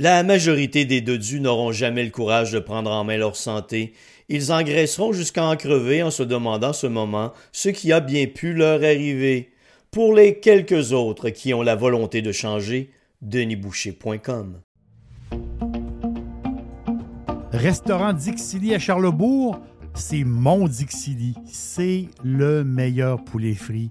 La majorité des dodus n'auront jamais le courage de prendre en main leur santé. Ils engraisseront jusqu'à en crever en se demandant ce moment ce qui a bien pu leur arriver. Pour les quelques autres qui ont la volonté de changer, denisboucher.com. Restaurant Dixili à Charlebourg, c'est mon Dixili. C'est le meilleur poulet frit.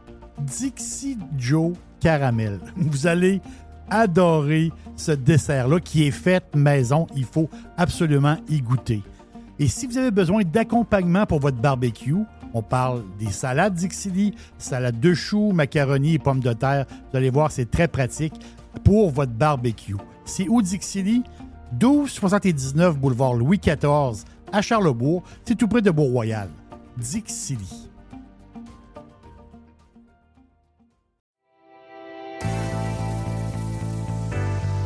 Dixie Joe Caramel. Vous allez adorer ce dessert-là qui est fait maison. Il faut absolument y goûter. Et si vous avez besoin d'accompagnement pour votre barbecue, on parle des salades Dixili, salade de choux, macaroni et pommes de terre. Vous allez voir, c'est très pratique pour votre barbecue. C'est où Dixili? 1279 boulevard Louis XIV à Charlebourg. C'est tout près de Beau-Royal. Dixili.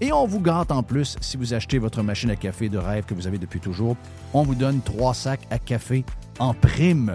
Et on vous gâte en plus si vous achetez votre machine à café de rêve que vous avez depuis toujours. On vous donne trois sacs à café en prime.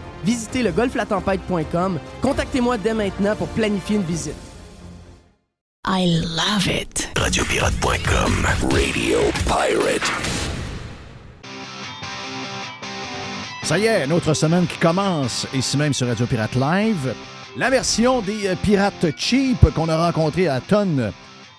Visitez le golflatempête.com. Contactez-moi dès maintenant pour planifier une visite. I love it. Radiopirate.com. Radio Pirate. Ça y est, une autre semaine qui commence, ici même sur Radio Pirate Live. La version des euh, pirates cheap qu'on a rencontré à Tonne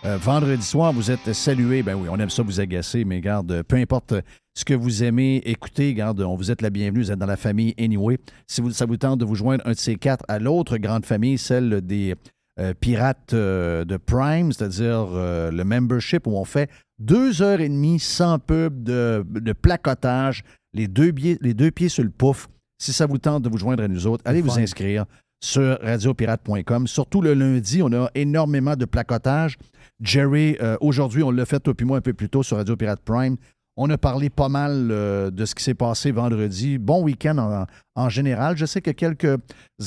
euh, vendredi soir. Vous êtes salués. Ben oui, on aime ça vous agacer, mais garde, peu importe ce que vous aimez écoutez, garde, on vous êtes la bienvenue, vous êtes dans la famille anyway. Si vous, ça vous tente de vous joindre un de ces quatre à l'autre grande famille, celle des euh, pirate euh, de Prime, c'est-à-dire euh, le membership où on fait deux heures et demie sans pub de, de placotage, les deux, pieds, les deux pieds sur le pouf. Si ça vous tente de vous joindre à nous autres, allez vous inscrire sur radiopirate.com. Surtout le lundi, on a énormément de placotage. Jerry, euh, aujourd'hui, on l'a fait, toi puis moi, un peu plus tôt sur Radio Pirate Prime. On a parlé pas mal euh, de ce qui s'est passé vendredi. Bon week-end en, général. Je sais que quelques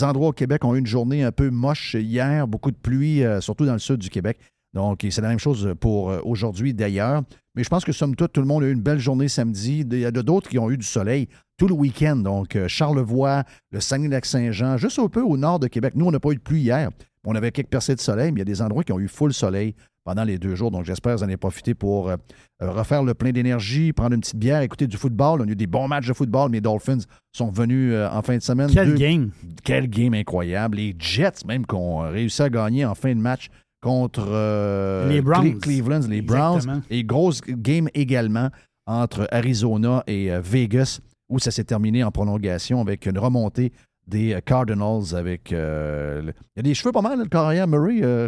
endroits au Québec ont eu une journée un peu moche hier, beaucoup de pluie, euh, surtout dans le sud du Québec. Donc, c'est la même chose pour euh, aujourd'hui d'ailleurs. Mais je pense que somme toute, tout le monde a eu une belle journée samedi. Il y a d'autres qui ont eu du soleil tout le week-end. Donc, Charlevoix, le Saguenay-Lac-Saint-Jean, juste un peu au nord de Québec. Nous, on n'a pas eu de pluie hier. On avait quelques percées de soleil, mais il y a des endroits qui ont eu full soleil pendant les deux jours. Donc, j'espère que vous en avez profité pour euh, euh, refaire le plein d'énergie, prendre une petite bière, écouter du football. On a eu des bons matchs de football. Mes Dolphins sont venus euh, en fin de semaine. Quel Deux- game. quel game incroyable. Les Jets, même, qui ont réussi à gagner en fin de match contre euh, Les Browns. Cle- Cleveland, les Browns. Exactement. Et grosse game également entre Arizona et Vegas, où ça s'est terminé en prolongation avec une remontée des euh, Cardinals avec. euh, le- il y a des cheveux pas mal, le carrière Murray. euh,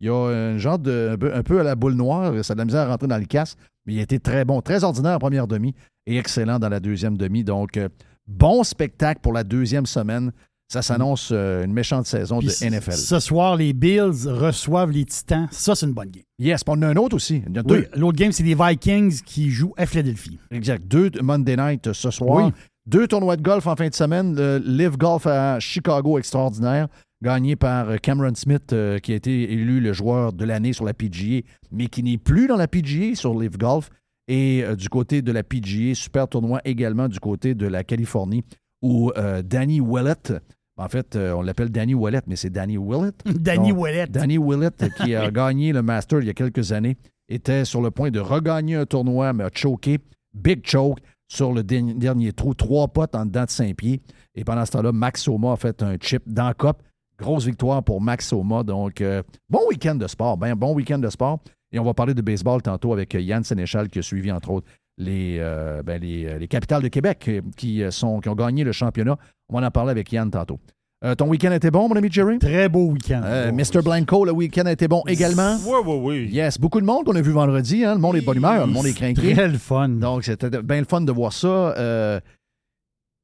il y a un genre de. un peu, à la boule noire. Ça a de la misère à rentrer dans le casse. Mais il a été très bon, très ordinaire en première demi et excellent dans la deuxième demi. Donc, euh, bon spectacle pour la deuxième semaine. Ça s'annonce euh, une méchante saison Puis de NFL. Ce soir, les Bills reçoivent les Titans. Ça, c'est une bonne game. Yes, on a un autre aussi. Il y en a deux. Oui, l'autre game, c'est les Vikings qui jouent à Philadelphie. Exact. Deux Monday night ce soir. Oui. Deux tournois de golf en fin de semaine. Le Live Golf à Chicago, extraordinaire, gagné par euh, Cameron Smith, euh, qui a été élu le joueur de l'année sur la PGA, mais qui n'est plus dans la PGA sur Live Golf. Et euh, du côté de la PGA, super tournoi également du côté de la Californie, où euh, Danny Willett, en fait, euh, on l'appelle Danny Willett, mais c'est Danny Willett. Danny Donc, Ouellet. Danny Willett, qui a gagné le Master il y a quelques années, était sur le point de regagner un tournoi, mais a choqué. Big choke sur le dernier, trou. Trois potes en dedans de cinq pieds. Et pendant ce temps-là, Max Soma a fait un chip dans cop. Grosse victoire pour Max Soma. Donc, euh, bon week-end de sport. Ben, bon week-end de sport. Et on va parler de baseball tantôt avec Yann Sénéchal qui a suivi, entre autres, les, euh, ben, les, les capitales de Québec euh, qui, qui ont gagné le championnat. On va en parler avec Yann tantôt. Euh, ton week-end était bon, mon ami Jerry? Très beau week-end. Euh, Mr. Blanco, le week-end a été bon également? Oui, oui, oui. Yes, beaucoup de monde qu'on a vu vendredi. Hein? Le monde est de bonne humeur, le monde est craqué. Très le fun. Donc, c'était bien le fun de voir ça. Euh,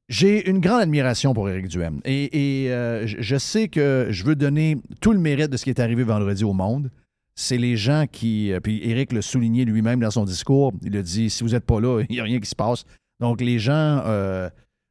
j'ai une grande admiration pour Éric Duhem. Et, et, euh, je- sais que je veux donner tout le mérite de ce qui est arrivé vendredi au monde. C'est les gens qui. Puis Éric l'a souligné lui-même dans son discours. Il a dit si vous n'êtes pas là, il n'y a rien qui se passe. Donc, les gens.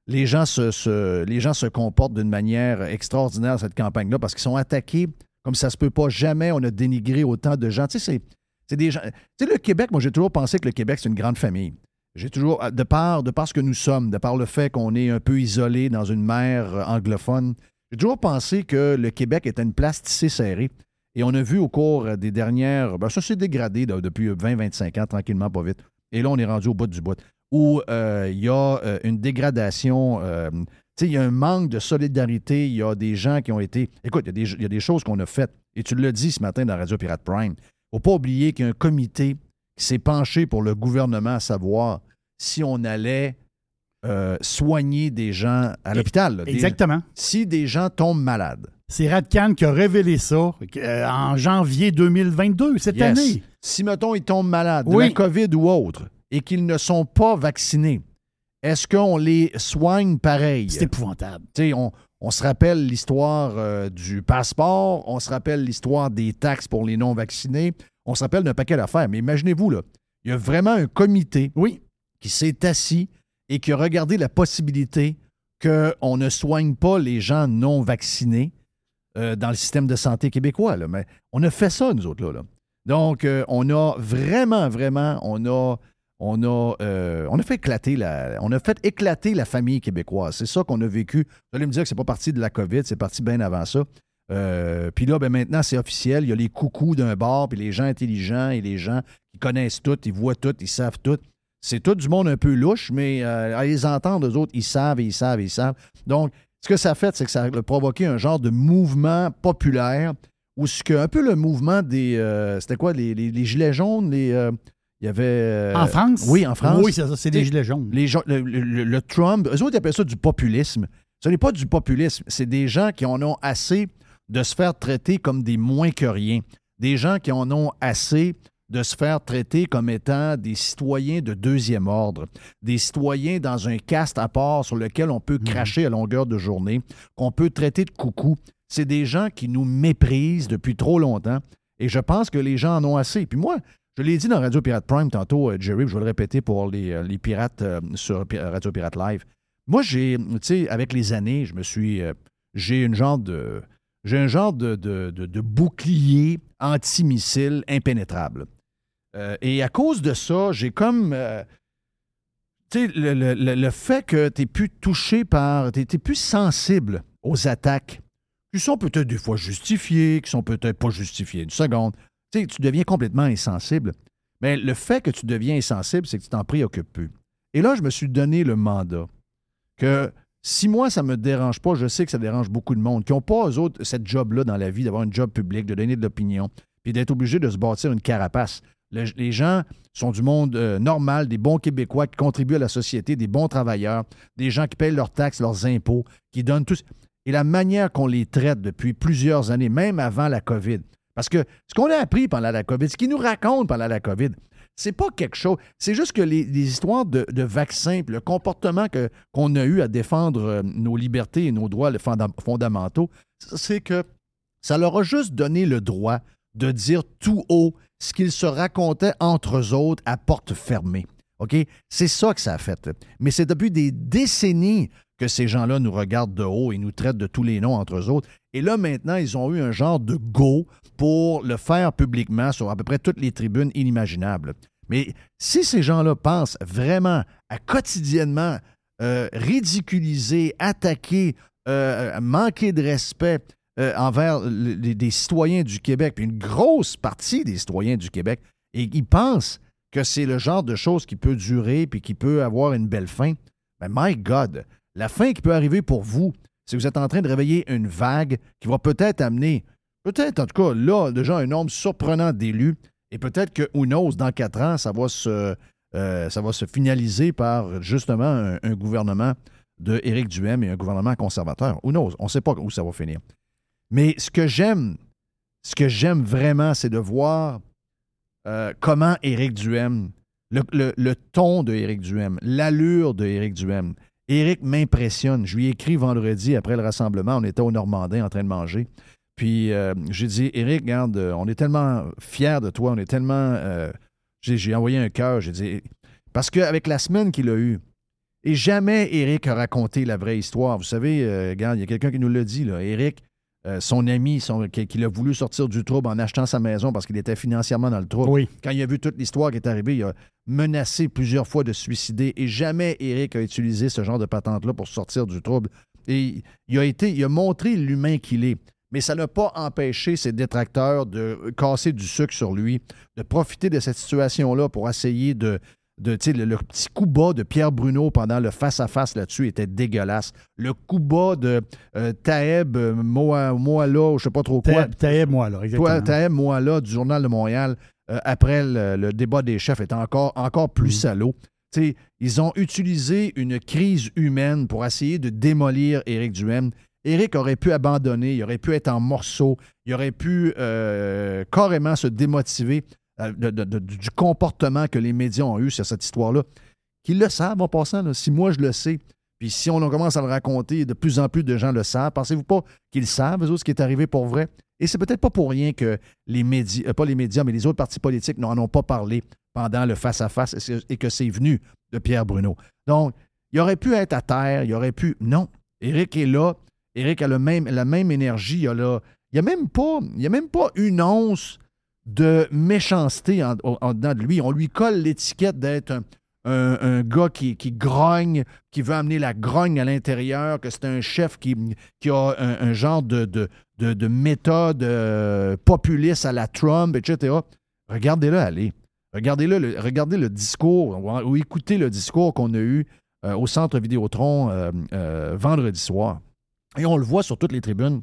Euh, les gens, se, comportent d'une manière extraordinaire cette campagne-là parce qu'ils sont attaqués comme ça se peut pas. Jamais on a dénigré autant de gens. Tu sais, c'est, le Québec, moi, j'ai toujours pensé que le Québec, c'est une grande famille. J'ai toujours, de par, de ce que nous sommes, de par le fait qu'on est un peu isolé dans une mer euh, anglophone, j'ai toujours pensé que le Québec était une place tissée serrée. Et on a vu au cours des dernières. Ben, ça s'est dégradé depuis 20-25 ans, tranquillement, pas vite. Et là, on est rendu au bout du bout. Où euh, il y a euh, une dégradation. euh, tu sais, il y a un manque de solidarité. Il y a des gens qui ont été. Écoute, il y a des, il y a des choses qu'on a faites. Et tu l'as dit ce matin dans Radio Pirate Prime. faut pas oublier qu'il y a un comité qui s'est penché pour le gouvernement à savoir si on allait soigner des gens à l'hôpital. là. Des- Exactement. si des gens tombent malades. C'est Radcan qui a révélé ça euh, en janvier 2022, cette Yes. année. Si, mettons, ils tombent malades de Oui. la COVID ou autre et qu'ils ne sont pas vaccinés, est-ce qu'on les soigne pareil? C'est épouvantable. On, on se rappelle l'histoire euh, du passeport, on se rappelle l'histoire des taxes pour les non-vaccinés, on se rappelle d'un paquet d'affaires. Mais imaginez-vous, là, il y a vraiment un comité Oui. qui s'est assis et qui a regardé la possibilité qu'on ne soigne pas les gens non vaccinés euh, dans le système de santé québécois. là. Mais on a fait ça, nous autres, là. là. Donc, euh, on a vraiment, vraiment, on a, on a, euh, on a fait éclater la, on a fait éclater la famille québécoise. C'est ça qu'on a vécu. Vous allez me dire que c'est pas parti de la COVID, c'est parti bien avant ça. Euh, puis là, ben maintenant, c'est officiel. Il y a les coucous d'un bord, puis les gens intelligents et les gens qui connaissent tout, ils voient tout, ils savent tout. C'est tout du monde un peu louche, mais euh, à les entendre, eux autres, ils savent ils savent ils savent. Donc, ce que ça a fait, c'est que ça a provoqué un genre de mouvement populaire où ce que, un peu le mouvement des. euh, C'était quoi, les, les- les gilets jaunes, les. Il y avait. euh, en France? Oui, en France. Oui, c'est ça, c'est des gilets jaunes. Les gens, le, le- le- le Trump, eux autres, ils appellent ça du populisme. Ce n'est pas du populisme, c'est des gens qui en ont assez de se faire traiter comme des moins que rien, des gens qui en ont assez de se faire traiter comme étant des citoyens de deuxième ordre, des citoyens dans un caste à part sur lequel on peut cracher à longueur de journée, qu'on peut traiter de coucou. C'est des gens qui nous méprisent depuis trop longtemps et je pense que les gens en ont assez. Puis moi, je l'ai dit dans Radio Pirate Prime tantôt, euh, Jerry, je vais le répéter pour les, euh, les pirates euh, sur Radio Pirate Live. Moi, j'ai, tu sais, avec les années, je me suis. j'ai une genre de. J'ai un genre de, de- de- de bouclier antimissile impénétrable. Et à cause de ça, j'ai comme. tu sais, le, le- le- fait que tu es plus touché par. Tu es, plus sensible aux attaques qui sont peut-être des fois justifiées, qui sont peut-être pas justifiées. Une seconde. Tu sais, tu deviens complètement insensible. Mais le fait que tu deviens insensible, c'est que tu t'en préoccupes plus. Et là, je me suis donné le mandat que si moi, ça ne me dérange pas, je sais que ça dérange beaucoup de monde qui n'ont pas, eux autres, cette job-là dans la vie, d'avoir un job public, de donner de l'opinion, puis d'être obligé de se bâtir une carapace. Le- les gens sont du monde euh, normal, des bons Québécois qui contribuent à la société, des bons travailleurs, des gens qui payent leurs taxes, leurs impôts, qui donnent tout. Et la manière qu'on les traite depuis plusieurs années, même avant la COVID. Parce que ce qu'on a appris pendant la COVID, ce qu'ils nous racontent pendant la COVID, c'est pas quelque chose. C'est juste que les, histoires de, vaccins, le comportement qu'on a eu à défendre euh, nos libertés et nos droits fondamentaux, c'est que ça leur a juste donné le droit de dire tout haut ce qu'ils se racontaient entre eux autres à porte fermée. OK? C'est ça que ça a fait. Mais c'est depuis des décennies que ces gens-là nous regardent de haut et nous traitent de tous les noms entre eux autres. Et là, maintenant, ils ont eu un genre de go pour le faire publiquement sur à peu près toutes les tribunes inimaginables. Mais si ces gens-là pensent vraiment à quotidiennement euh, ridiculiser, attaquer, euh, manquer de respect euh, envers le- les- des citoyens du Québec, puis une grosse partie des citoyens du Québec, et ils pensent que c'est le genre de choses qui peut durer puis qui peut avoir une belle fin, ben my God, la fin qui peut arriver pour vous, c'est que vous êtes en train de réveiller une vague qui va peut-être amener, peut-être en tout cas là, déjà un nombre surprenant d'élus, et peut-être que, who knows, dans quatre ans, ça va se, euh, finaliser par justement un, gouvernement de Éric Duhem et un gouvernement conservateur. Who knows? On ne sait pas où ça va finir. Mais ce que j'aime, ce que j'aime vraiment, c'est de voir euh, comment Éric Duhem, le ton de Éric Duhem, l'allure de Éric Duhem. Éric m'impressionne. Je lui ai écrit vendredi après le rassemblement. On était au Normandin en train de manger. Puis euh, j'ai dit, Éric, regarde, euh, on est tellement fiers de toi, on est tellement. euh, j'ai, envoyé un cœur, j'ai dit. Parce qu'avec la semaine qu'il a eue, et jamais Éric a raconté la vraie histoire. Vous savez, regarde, il y a quelqu'un qui nous l'a dit, là. Éric, euh, son ami, son, qui, qui a voulu sortir du trouble en achetant sa maison parce qu'il était financièrement dans le trouble. Oui. Quand il a vu toute l'histoire qui est arrivée, il a menacé plusieurs fois de se suicider et jamais Éric a utilisé ce genre de patente-là pour sortir du trouble. Et il a été, il a montré l'humain qu'il est. Mais ça n'a pas empêché ses détracteurs de casser du sucre sur lui, de profiter de cette situation-là pour essayer de. De le, le petit coup bas de Pierre Bruno pendant le face-à-face là-dessus était dégueulasse. Le coup bas de euh, Taeb euh, Moa- Moala, je sais pas trop quoi. T'es moi, là, exactement. Taeb Moala du Journal de Montréal, euh, après le, le débat des chefs, est encore, encore plus Mhm. salaud. Ils ont utilisé une crise humaine pour essayer de démolir Éric Duhem. Éric aurait pu abandonner, il aurait pu être en morceaux, il aurait pu carrément se démotiver de- du comportement que les médias ont eu sur cette histoire-là. Qu'ils le savent en passant, si moi je le sais, puis si on commence à le raconter, de plus en plus de gens le savent, pensez-vous pas qu'ils savent, eux autres, ce qui est arrivé pour vrai? Et c'est peut-être pas pour rien que les médias, euh, pas les médias, mais les autres partis politiques n'en ont pas parlé pendant le face-à-face et que c'est venu de Pierre Bruno. Donc, il aurait pu être à terre, il aurait pu. Non. Éric est là. Éric a même, la même énergie. Il a, a, même pas- il a même pas une once de méchanceté en, dedans de lui. On lui colle l'étiquette d'être un, gars qui, grogne, qui veut amener la grogne à l'intérieur, que c'est un chef qui, a un, genre de, de, de- de méthode euh, populiste à la Trump, etc. Regardez-le aller. Regardez-le, le- regardez le discours ou, ou écoutez le discours qu'on a eu euh, au centre Vidéotron euh, vendredi soir. Et on le voit sur toutes les tribunes.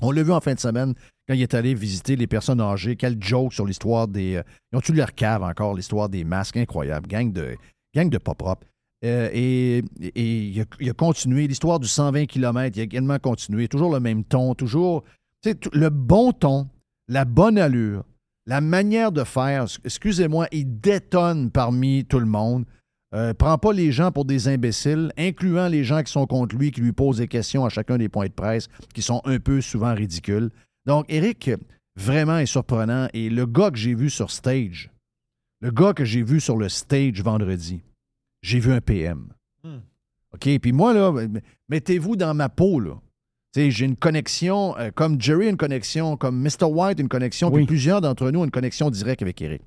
On l'a vu en fin de semaine quand il est allé visiter les personnes âgées. Quel joke sur l'histoire des. euh, ils ont tué leur cave encore, l'histoire des masques? Incroyable. Gang de, gang de pas propres. Euh, et il, a, il a continué. L'histoire du 120 km, il a également continué. Toujours le même ton, toujours. Le bon ton, la bonne allure, la manière de faire, excusez-moi, il détonne parmi tout le monde. Euh, prend pas les gens pour des imbéciles, incluant les gens qui sont contre lui, qui lui posent des questions à chacun des points de presse, qui sont un peu souvent ridicules. Donc, Eric, vraiment est surprenant. Et le gars que j'ai vu sur stage, le gars que j'ai vu sur le stage vendredi, j'ai vu un PM. Hmm. OK? Puis moi, là, mettez-vous dans ma peau, là. J'ai une connexion, euh, comme Jerry a une connexion, comme Mr. White a une connexion, puis plusieurs d'entre nous ont une connexion directe avec Eric.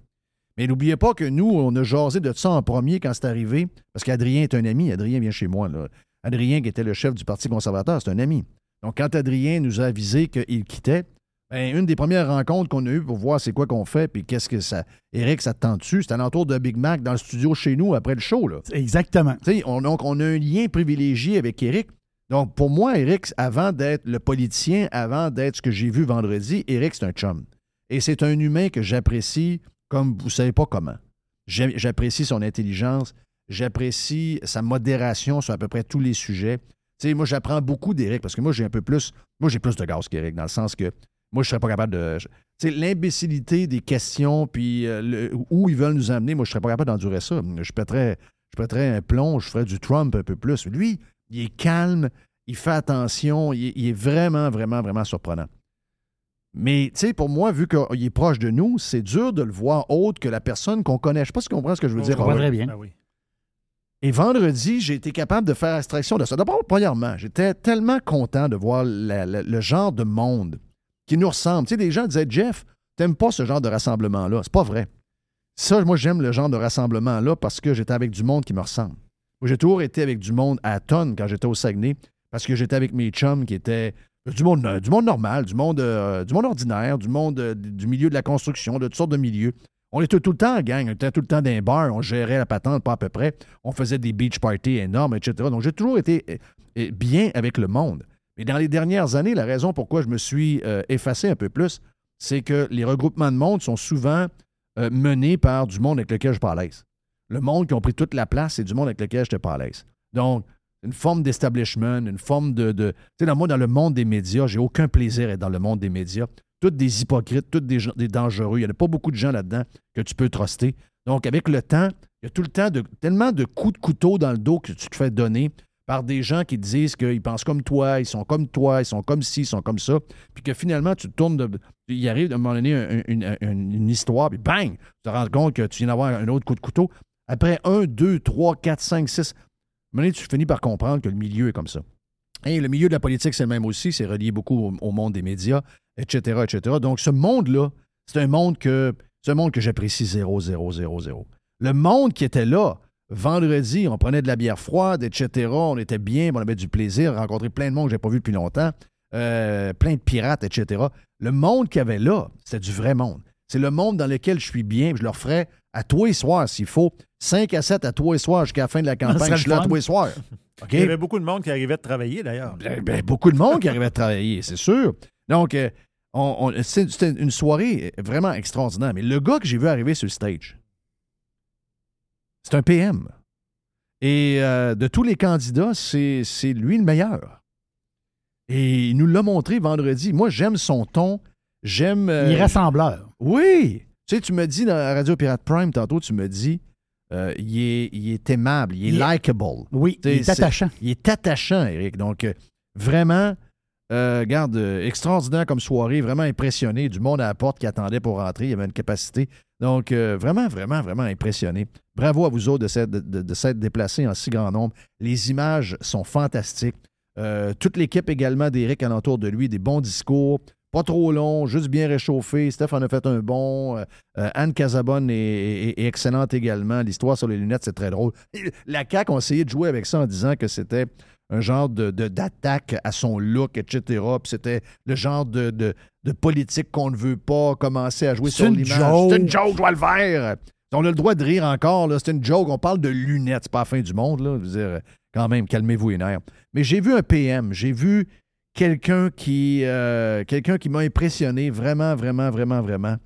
Mais n'oubliez pas que nous, on a jasé de ça en premier quand c'est arrivé, parce qu'Adrien est un ami. Adrien vient chez moi. Là. Adrien, qui était le chef du Parti conservateur, c'est un ami. Donc, quand Adrien nous a avisé qu'il quittait, ben, une des premières rencontres qu'on a eues pour voir c'est quoi qu'on fait, puis qu'est-ce que ça. Eric, ça te tente dessus, c'était alentour de Big Mac dans le studio chez nous après le show. Là. Exactement. On, donc, on a un lien privilégié avec Eric. Donc, pour moi, Eric, avant d'être le politicien, avant d'être ce que j'ai vu vendredi, Eric, c'est un chum. Et c'est un humain que j'apprécie comme vous savez pas comment. J'apprécie son intelligence, j'apprécie sa modération sur à peu près tous les sujets. Moi, j'apprends beaucoup d'Éric parce que moi, j'ai un peu plus. Moi, j'ai plus de gaz qu'Éric, dans le sens que moi, je serais pas capable de. L'imbécilité des questions, puis euh, où ils veulent nous amener, moi, je serais pas capable d'endurer ça. Je pèterais, je pèterais un plomb, je ferais du Trump un peu plus. Lui, il est calme, il fait attention, il est vraiment, vraiment, vraiment surprenant. Mais, tu sais, pour moi, vu qu'il est proche de nous, c'est dur de le voir autre que la personne qu'on connaît. Je sais pas si tu comprends ce que je veux Je dire. comprends par là. très bien. Ben oui. Et vendredi, j'ai été capable de faire abstraction de ça. D'abord, premièrement, j'étais tellement content de voir la- la- le genre de monde qui nous ressemble. Tu sais, des gens disaient, Jeff, t'aimes pas ce genre de rassemblement-là. C'est pas vrai. Ça, moi, j'aime le genre de rassemblement-là parce que j'étais avec du monde qui me ressemble. Moi, j'ai toujours été avec du monde à tonnes quand j'étais au Saguenay parce que j'étais avec mes chums qui étaient du monde, euh, du monde normal, du monde, euh, du monde ordinaire, du monde euh, du milieu de la construction, de toutes sortes de milieux. On était tout le temps en gang, on était tout le temps dans bar, on gérait la patente, pas à peu près. On faisait des beach parties énormes, etc. Donc, j'ai toujours été bien avec le monde. Mais dans les dernières années, la raison pourquoi je me suis effacé un peu plus, c'est que les regroupements de monde sont souvent menés par du monde avec lequel je l'aise. Le monde qui ont pris toute la place, c'est du monde avec lequel je à l'aise. Donc, une forme d'establishment, une forme de. tu sais, moi, dans le monde des médias, j'ai aucun plaisir à être dans le monde des médias. Toutes des hypocrites, toutes des, dangereux. Il n'y a pas beaucoup de gens là-dedans que tu peux truster. Donc, avec le temps, il y a tout le temps tellement de coups de couteau dans le dos que tu te fais donner par des gens qui te disent qu'ils pensent comme toi, ils sont comme toi, ils sont comme ci, ils sont comme ça. Puis que finalement, tu tournes de. Il arrive à un moment donné un- une, une- une histoire, puis bang, tu te rends compte que tu viens d'avoir un autre coup de couteau. Après un, deux, trois, quatre, cinq, six, donné, tu finis par comprendre que le milieu est comme ça. Et le milieu de la politique, c'est le même aussi. C'est relié beaucoup au, monde des médias, etc., etc. Donc, ce monde-là, c'est un monde que un monde que j'apprécie 0, 0, 0, 0. Le monde qui était là, vendredi, on prenait de la bière froide, etc. On était bien, on avait du plaisir, rencontré plein de monde que je pas vu depuis longtemps, euh, plein de pirates, etc. Le monde qu'il y avait là, c'était du vrai monde. C'est le monde dans lequel je suis bien. Je leur ferai à tous les soirs, s'il faut, 5 à 7 à tous les soirs jusqu'à la fin de la campagne. Je suis là tous les soirs. Il y avait beaucoup de monde qui arrivait de travailler, d'ailleurs. Ben, ben, beaucoup de monde qui arrivait à travailler, c'est sûr. Donc, euh, on- on- c'est- c'était une soirée vraiment extraordinaire. Mais le gars que j'ai vu arriver sur le stage, c'est un PM. Et euh, de tous les candidats, c'est c'est lui le meilleur. Et il nous l'a montré vendredi. Moi, j'aime son ton. J'aime. euh, Il est rassembleur. Oui. Tu sais, tu me dis dans la Radio Pirate Prime, tantôt, tu me dis, euh, il, est, il est aimable, il est Il likable. Oui, il est attachant. Il est attachant, Eric. Donc, euh, vraiment, euh, garde, extraordinaire comme soirée, vraiment impressionné. Du monde à la porte qui attendait pour rentrer. Il y avait une capacité. Donc, vraiment, vraiment, vraiment impressionné. Bravo à vous autres de s'être, de, de- s'être déplacés en si grand nombre. Les images sont fantastiques. Toute l'équipe également d'Éric alentour de lui, des bons discours. Pas trop long, juste bien réchauffé. Steph en a fait un bon. Euh, euh, Anne Casabonne est, est- est excellente également. L'histoire sur les lunettes, c'est très drôle. La CAQ ont essayé de jouer avec ça en disant que c'était un genre de, d'attaque à son look, etc. Puis c'était le genre de, de- de politique qu'on ne veut pas commencer à jouer sur l'image. C'est une joke, je dois le faire. On a le droit de rire encore. C'est une joke. On parle de lunettes. C'est pas la fin du monde. Là. Je veux dire, quand même, calmez-vous les nerfs. Mais j'ai vu un PM. J'ai vu quelqu'un qui, euh, qui m'a impressionné vraiment, vraiment, vraiment, vraiment.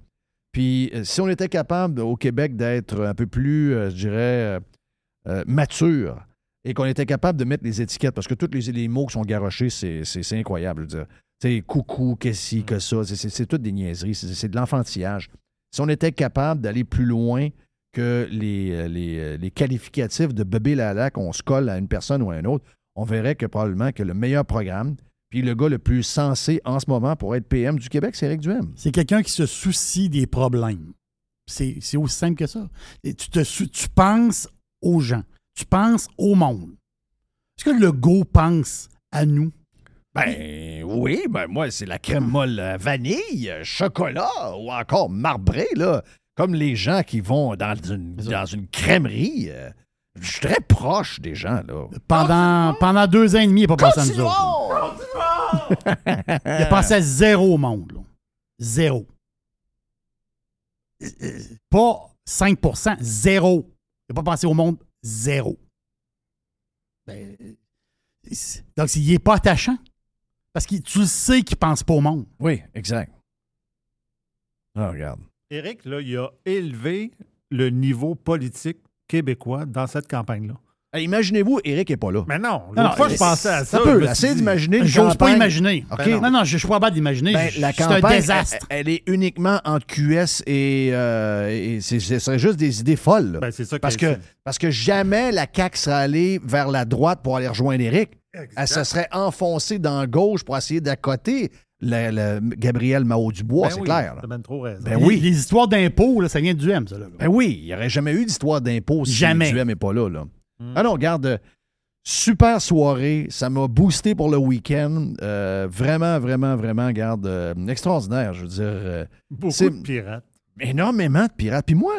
Puis euh, si on était capable au Québec d'être un peu plus, euh, je dirais, mature et qu'on était capable de mettre les étiquettes, parce que tous les, les mots qui sont garochés, c'est, incroyable. je coucou, que ci, que ça. C'est- toutes des niaiseries. C'est de l'enfantillage. Si on était capable d'aller plus loin que les, les, les qualificatifs de bébé lala qu'on se colle à une personne ou à une autre, on verrait que probablement que le meilleur programme, puis le gars le plus sensé en ce moment pour être PM du Québec, c'est Éric Duhem. C'est quelqu'un qui se soucie des problèmes. C'est c'est aussi simple que ça. Et tu, te, tu penses aux gens. Tu penses au monde. Est-ce que le go pense à nous? Ben oui, ben moi, c'est la crème molle vanille, chocolat ou encore marbré, là. Comme les gens qui vont dans une, dans une crèmerie. euh, je suis très proche des gens, là. Pendant, pendant deux ans et demi, il pas pensé à nous autres. Il a pensé à zéro au monde. là. Zéro. Euh, euh, Pas 5% zéro. Il n'a pas pensé au monde, zéro. Ben, euh, donc, il n'est pas attachant. Parce que tu le sais qu'il ne pense pas au monde. Oui, exact. Ah, regarde. Éric, là, il a élevé le niveau politique québécois dans cette campagne-là. Imaginez-vous, Eric n'est pas là. Mais non, Non, non, fois, je pensais à ça. Ça peut, essayez d'imaginer J'ose pas campagne- imaginer. OK. Non, non, je suis pas capable d'imaginer. Ben, la c'est un campagne, désastre. Elle, elle est uniquement entre QS et, euh, et ce serait juste des idées folles. Ben, c'est ça parce, que- que, parce que jamais la CAQ serait allée vers la droite pour aller rejoindre Éric. Exact. Elle se serait enfoncée dans la gauche pour essayer d'accoter le, le Gabriel Mao-Dubois, Ben c'est oui, clair. là. Trop raison. Ben Les- oui. Les histoires d'impôts, ça vient du M, ça. Là. Ben oui, il n'y aurait jamais eu d'histoire d'impôt si Jamais. Duhem n'est pas là. là. Mm. Ah non, regarde, euh, super soirée. Ça m'a boosté pour le week-end. Euh, vraiment, vraiment, vraiment, regarde, euh, extraordinaire. Je veux dire, euh, Beaucoup de pirates. énormément de pirates. Puis moi,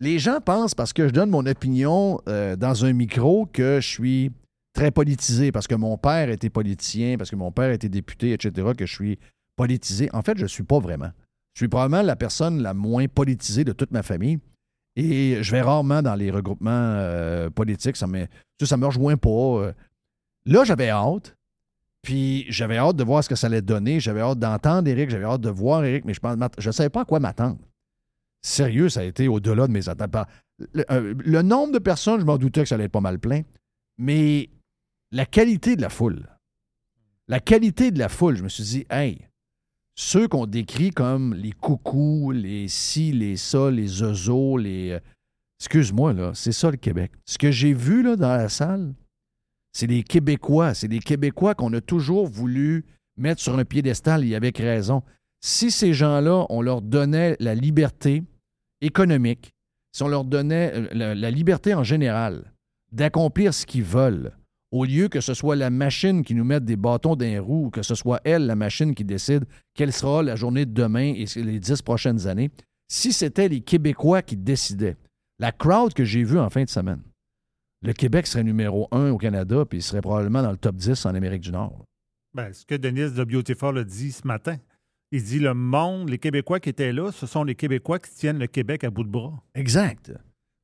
les gens pensent, parce que je donne mon opinion dans un micro, que je suis très politisé, parce que mon père était politicien, parce que mon père était député, etc., que je suis politisé. En fait, je ne suis pas vraiment. Je suis probablement la personne la moins politisée de toute ma famille. Et je vais rarement dans les regroupements euh, politiques. Ça me, ça, me rejoint pas. euh. Là, j'avais hâte. Puis j'avais hâte de voir ce que ça allait donner. J'avais hâte d'entendre Eric. J'avais hâte de voir Eric, mais je ne savais pas à quoi m'attendre. Sérieux, ça a été au-delà de mes attentes. Le, euh, le nombre de personnes, je m'en doutais que ça allait être pas mal plein. Mais la qualité de la foule. La qualité de la foule, je me suis dit, hey, ceux qu'on décrit comme les coucous, les ci, les ça, les zozos, les. euh, Excuse-moi, là, c'est ça le Québec. Ce que j'ai vu là, dans la salle, c'est des Québécois. C'est des Québécois qu'on a toujours voulu mettre sur un piédestal et avec raison. Si ces gens-là, on leur donnait la liberté économique, si on leur donnait euh, la liberté en général d'accomplir ce qu'ils veulent, au lieu que ce soit la machine qui nous mette des bâtons dans les roues, ou que ce soit elle, la machine, qui décide quelle sera la journée de demain et les dix prochaines années, si c'était les Québécois qui décidaient, la crowd que j'ai vue en fin de semaine, le Québec serait numéro un au Canada, puis il serait probablement dans le top 10 en Amérique du Nord. Ben, ce que Denis de Beautiful a dit ce matin. Il dit le monde, les Québécois qui étaient là, ce sont les Québécois qui tiennent le Québec à bout de bras. Exact.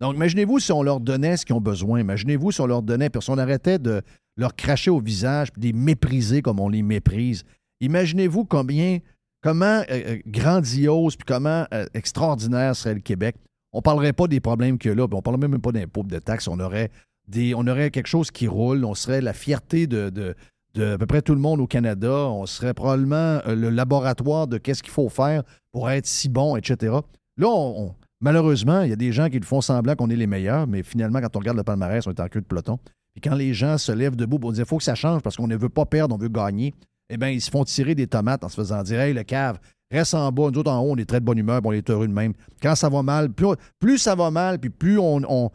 Donc, imaginez-vous si on leur donnait ce qu'ils ont besoin. Imaginez-vous si on leur donnait, puis si on arrêtait de leur cracher au visage, puis de les mépriser comme on les méprise. Imaginez-vous combien, comment euh, euh, grandiose, puis comment euh, extraordinaire serait le Québec. On ne parlerait pas des problèmes qu'il y a là, puis on ne parlerait même pas d'impôts, de taxes. On aurait, des, on aurait quelque chose qui roule. On serait la fierté de, de, de peu près tout le monde au Canada. On serait probablement le laboratoire de qu'est-ce qu'il faut faire pour être si bon, etc. Là, on, Malheureusement, il y a des gens qui font semblant qu'on est les meilleurs, mais finalement, quand on regarde le palmarès, on est en queue de peloton. Puis quand les gens se lèvent debout pour dire faut que ça change parce qu'on ne veut pas perdre, on veut gagner, eh bien, ils se font tirer des tomates en se faisant dire Hey, le cave, reste en bas, nous autres en haut, on est très de bonne humeur, puis on est heureux de même. Quand ça va mal, plus, ça va mal, puis plus on,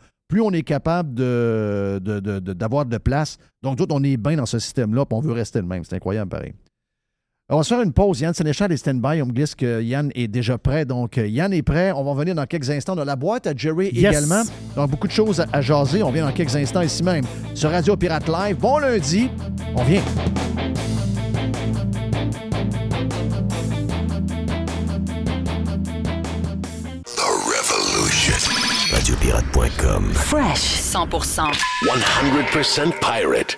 est capable d'avoir de, place. Donc, nous autres, on est bien dans ce système-là, puis on veut rester le même. C'est incroyable, pareil. On va se faire une pause. Yann Sénéchal est stand-by. On me glisse que Yann est déjà prêt. Donc, euh, Yann est prêt. On va revenir dans quelques instants dans la boîte à Jerry Yes. également. Donc, beaucoup de choses à, à jaser. On vient dans quelques instants ici même sur Radio Pirate Live. Bon lundi. On vient. The Revolution. Radiopirate.com. Fresh 100%. 100% pirate.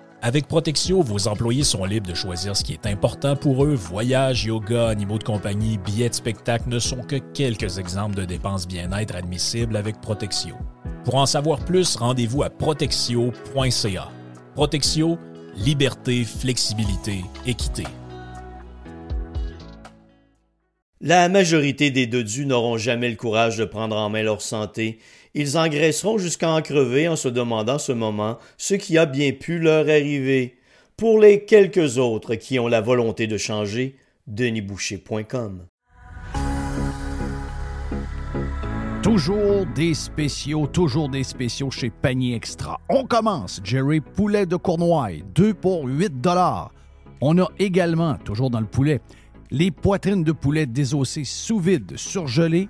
Avec Protexio, vos employés sont libres de choisir ce qui est important pour eux. Voyages, yoga, animaux de compagnie, billets de spectacle ne sont que quelques exemples de dépenses bien-être admissibles avec Protexio. Pour en savoir plus, rendez-vous à protexio.ca. Protexio, liberté, flexibilité, équité. La majorité des dodus n'auront jamais le courage de prendre en main leur santé ils engraisseront jusqu'à en crever en se demandant ce moment ce qui a bien pu leur arriver. Pour les quelques autres qui ont la volonté de changer, denisboucher.com. Toujours des spéciaux, toujours des spéciaux chez Panier Extra. On commence, Jerry Poulet de Cournoye, 2 pour 8 dollars. On a également, toujours dans le poulet, les poitrines de poulet désossées sous vide, surgelées,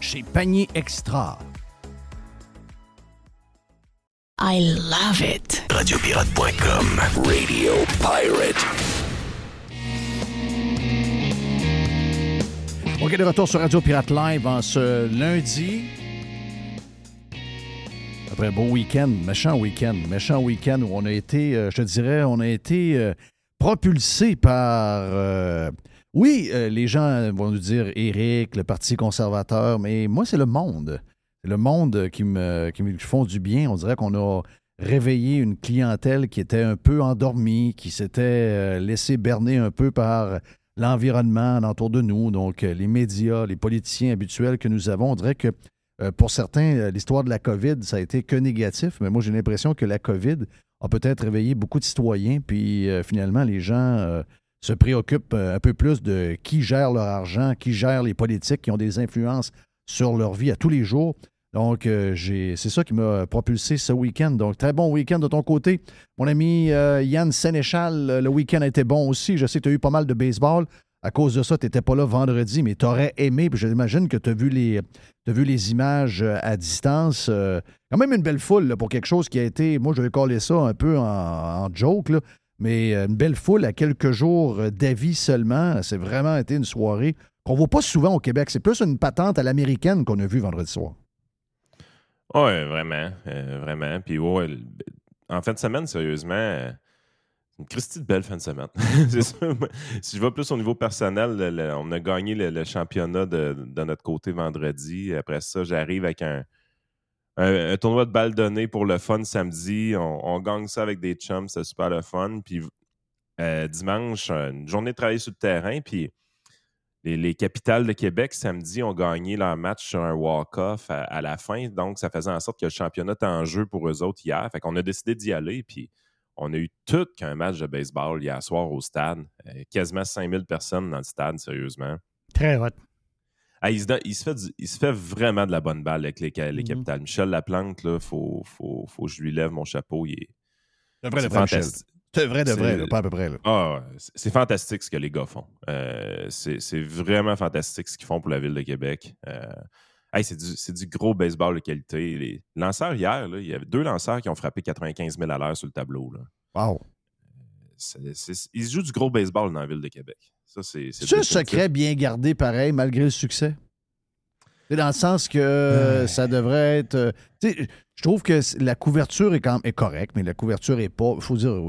chez Panier Extra. I love it. Radiopirate.com Radio Pirate. OK, de retour sur Radio Pirate Live en ce lundi. Après un beau week-end, méchant week-end, méchant week-end où on a été, euh, je te dirais, on a été euh, propulsé par euh, oui, euh, les gens vont nous dire Éric, le Parti conservateur, mais moi, c'est le monde. Le monde qui me, qui me font du bien. On dirait qu'on a réveillé une clientèle qui était un peu endormie, qui s'était euh, laissé berner un peu par l'environnement autour de nous, donc euh, les médias, les politiciens habituels que nous avons. On dirait que pour certains, l'histoire de la COVID, ça a été que négatif, mais moi j'ai l'impression que la COVID a peut-être réveillé beaucoup de citoyens, puis finalement les gens se préoccupent euh, un peu plus de qui gère leur argent, qui gère les politiques qui ont des influences sur leur vie à tous les jours. Donc, euh, c'est ça qui m'a propulsé ce week-end. Donc, très bon week-end de ton côté. Mon ami euh, Yann Sénéchal, le week-end a été bon aussi. Je sais que tu as eu pas mal de baseball. À cause de ça, tu n'étais pas là vendredi, mais tu aurais aimé. Puis j'imagine que tu as, vu les, vu les images à distance. quand même une belle foule pour quelque chose qui a été, moi je vais coller ça un peu en, en joke. Mais euh, une belle foule à quelques jours euh, d'avis seulement. C'est vraiment été une soirée qu'on ne voit pas souvent au Québec. C'est plus une patente à l'américaine qu'on a vue vendredi soir. Oui, vraiment. Euh, vraiment. Puis, en fin de semaine, sérieusement, une Christie de belle fin de semaine. c'est. Si je vais plus au niveau personnel, on a gagné le, championnat de, notre côté vendredi. Après ça, j'arrive avec un, un, tournoi de balles données pour le fun samedi. On, gagne ça avec des chums, c'est super le fun. Puis euh, dimanche, une journée de travail sur le terrain. Puis les, capitales de Québec, samedi, ont gagné leur match sur un walk-off à, la fin. Donc, ça faisait en sorte que le championnat était en jeu pour eux autres hier. Fait qu'on a décidé d'y aller. Puis on a eu tout qu'un match de baseball hier soir au stade. Euh, quasiment 5000 personnes dans le stade, sérieusement. Très hot. Ah, il, se, don- il se fait du- il se fait vraiment de la bonne balle avec les, Mhm. capitales. Michel Laplante, il faut, faut, faut que je lui lève mon chapeau. Il est, C'est vrai de vrai, Michel. fantastique. C'est vrai de vrai, là, pas à peu près. Là. Ah, c'est- fantastique ce que les gars font. Euh, c'est vraiment fantastique ce qu'ils font pour la ville de Québec. Euh, hey, c'est du, gros baseball de qualité. Les lanceurs hier, là, il y avait deux lanceurs qui ont frappé 95 000 à l'heure sur le tableau. Là. Wow. C'est- ils jouent du gros baseball dans la ville de Québec. Ça, c'est C'est un secret bien gardé pareil, malgré le succès? C'est dans le sens que ça devrait être. euh, je trouve que la couverture est quand même est correcte, mais la couverture est pas. Il faut dire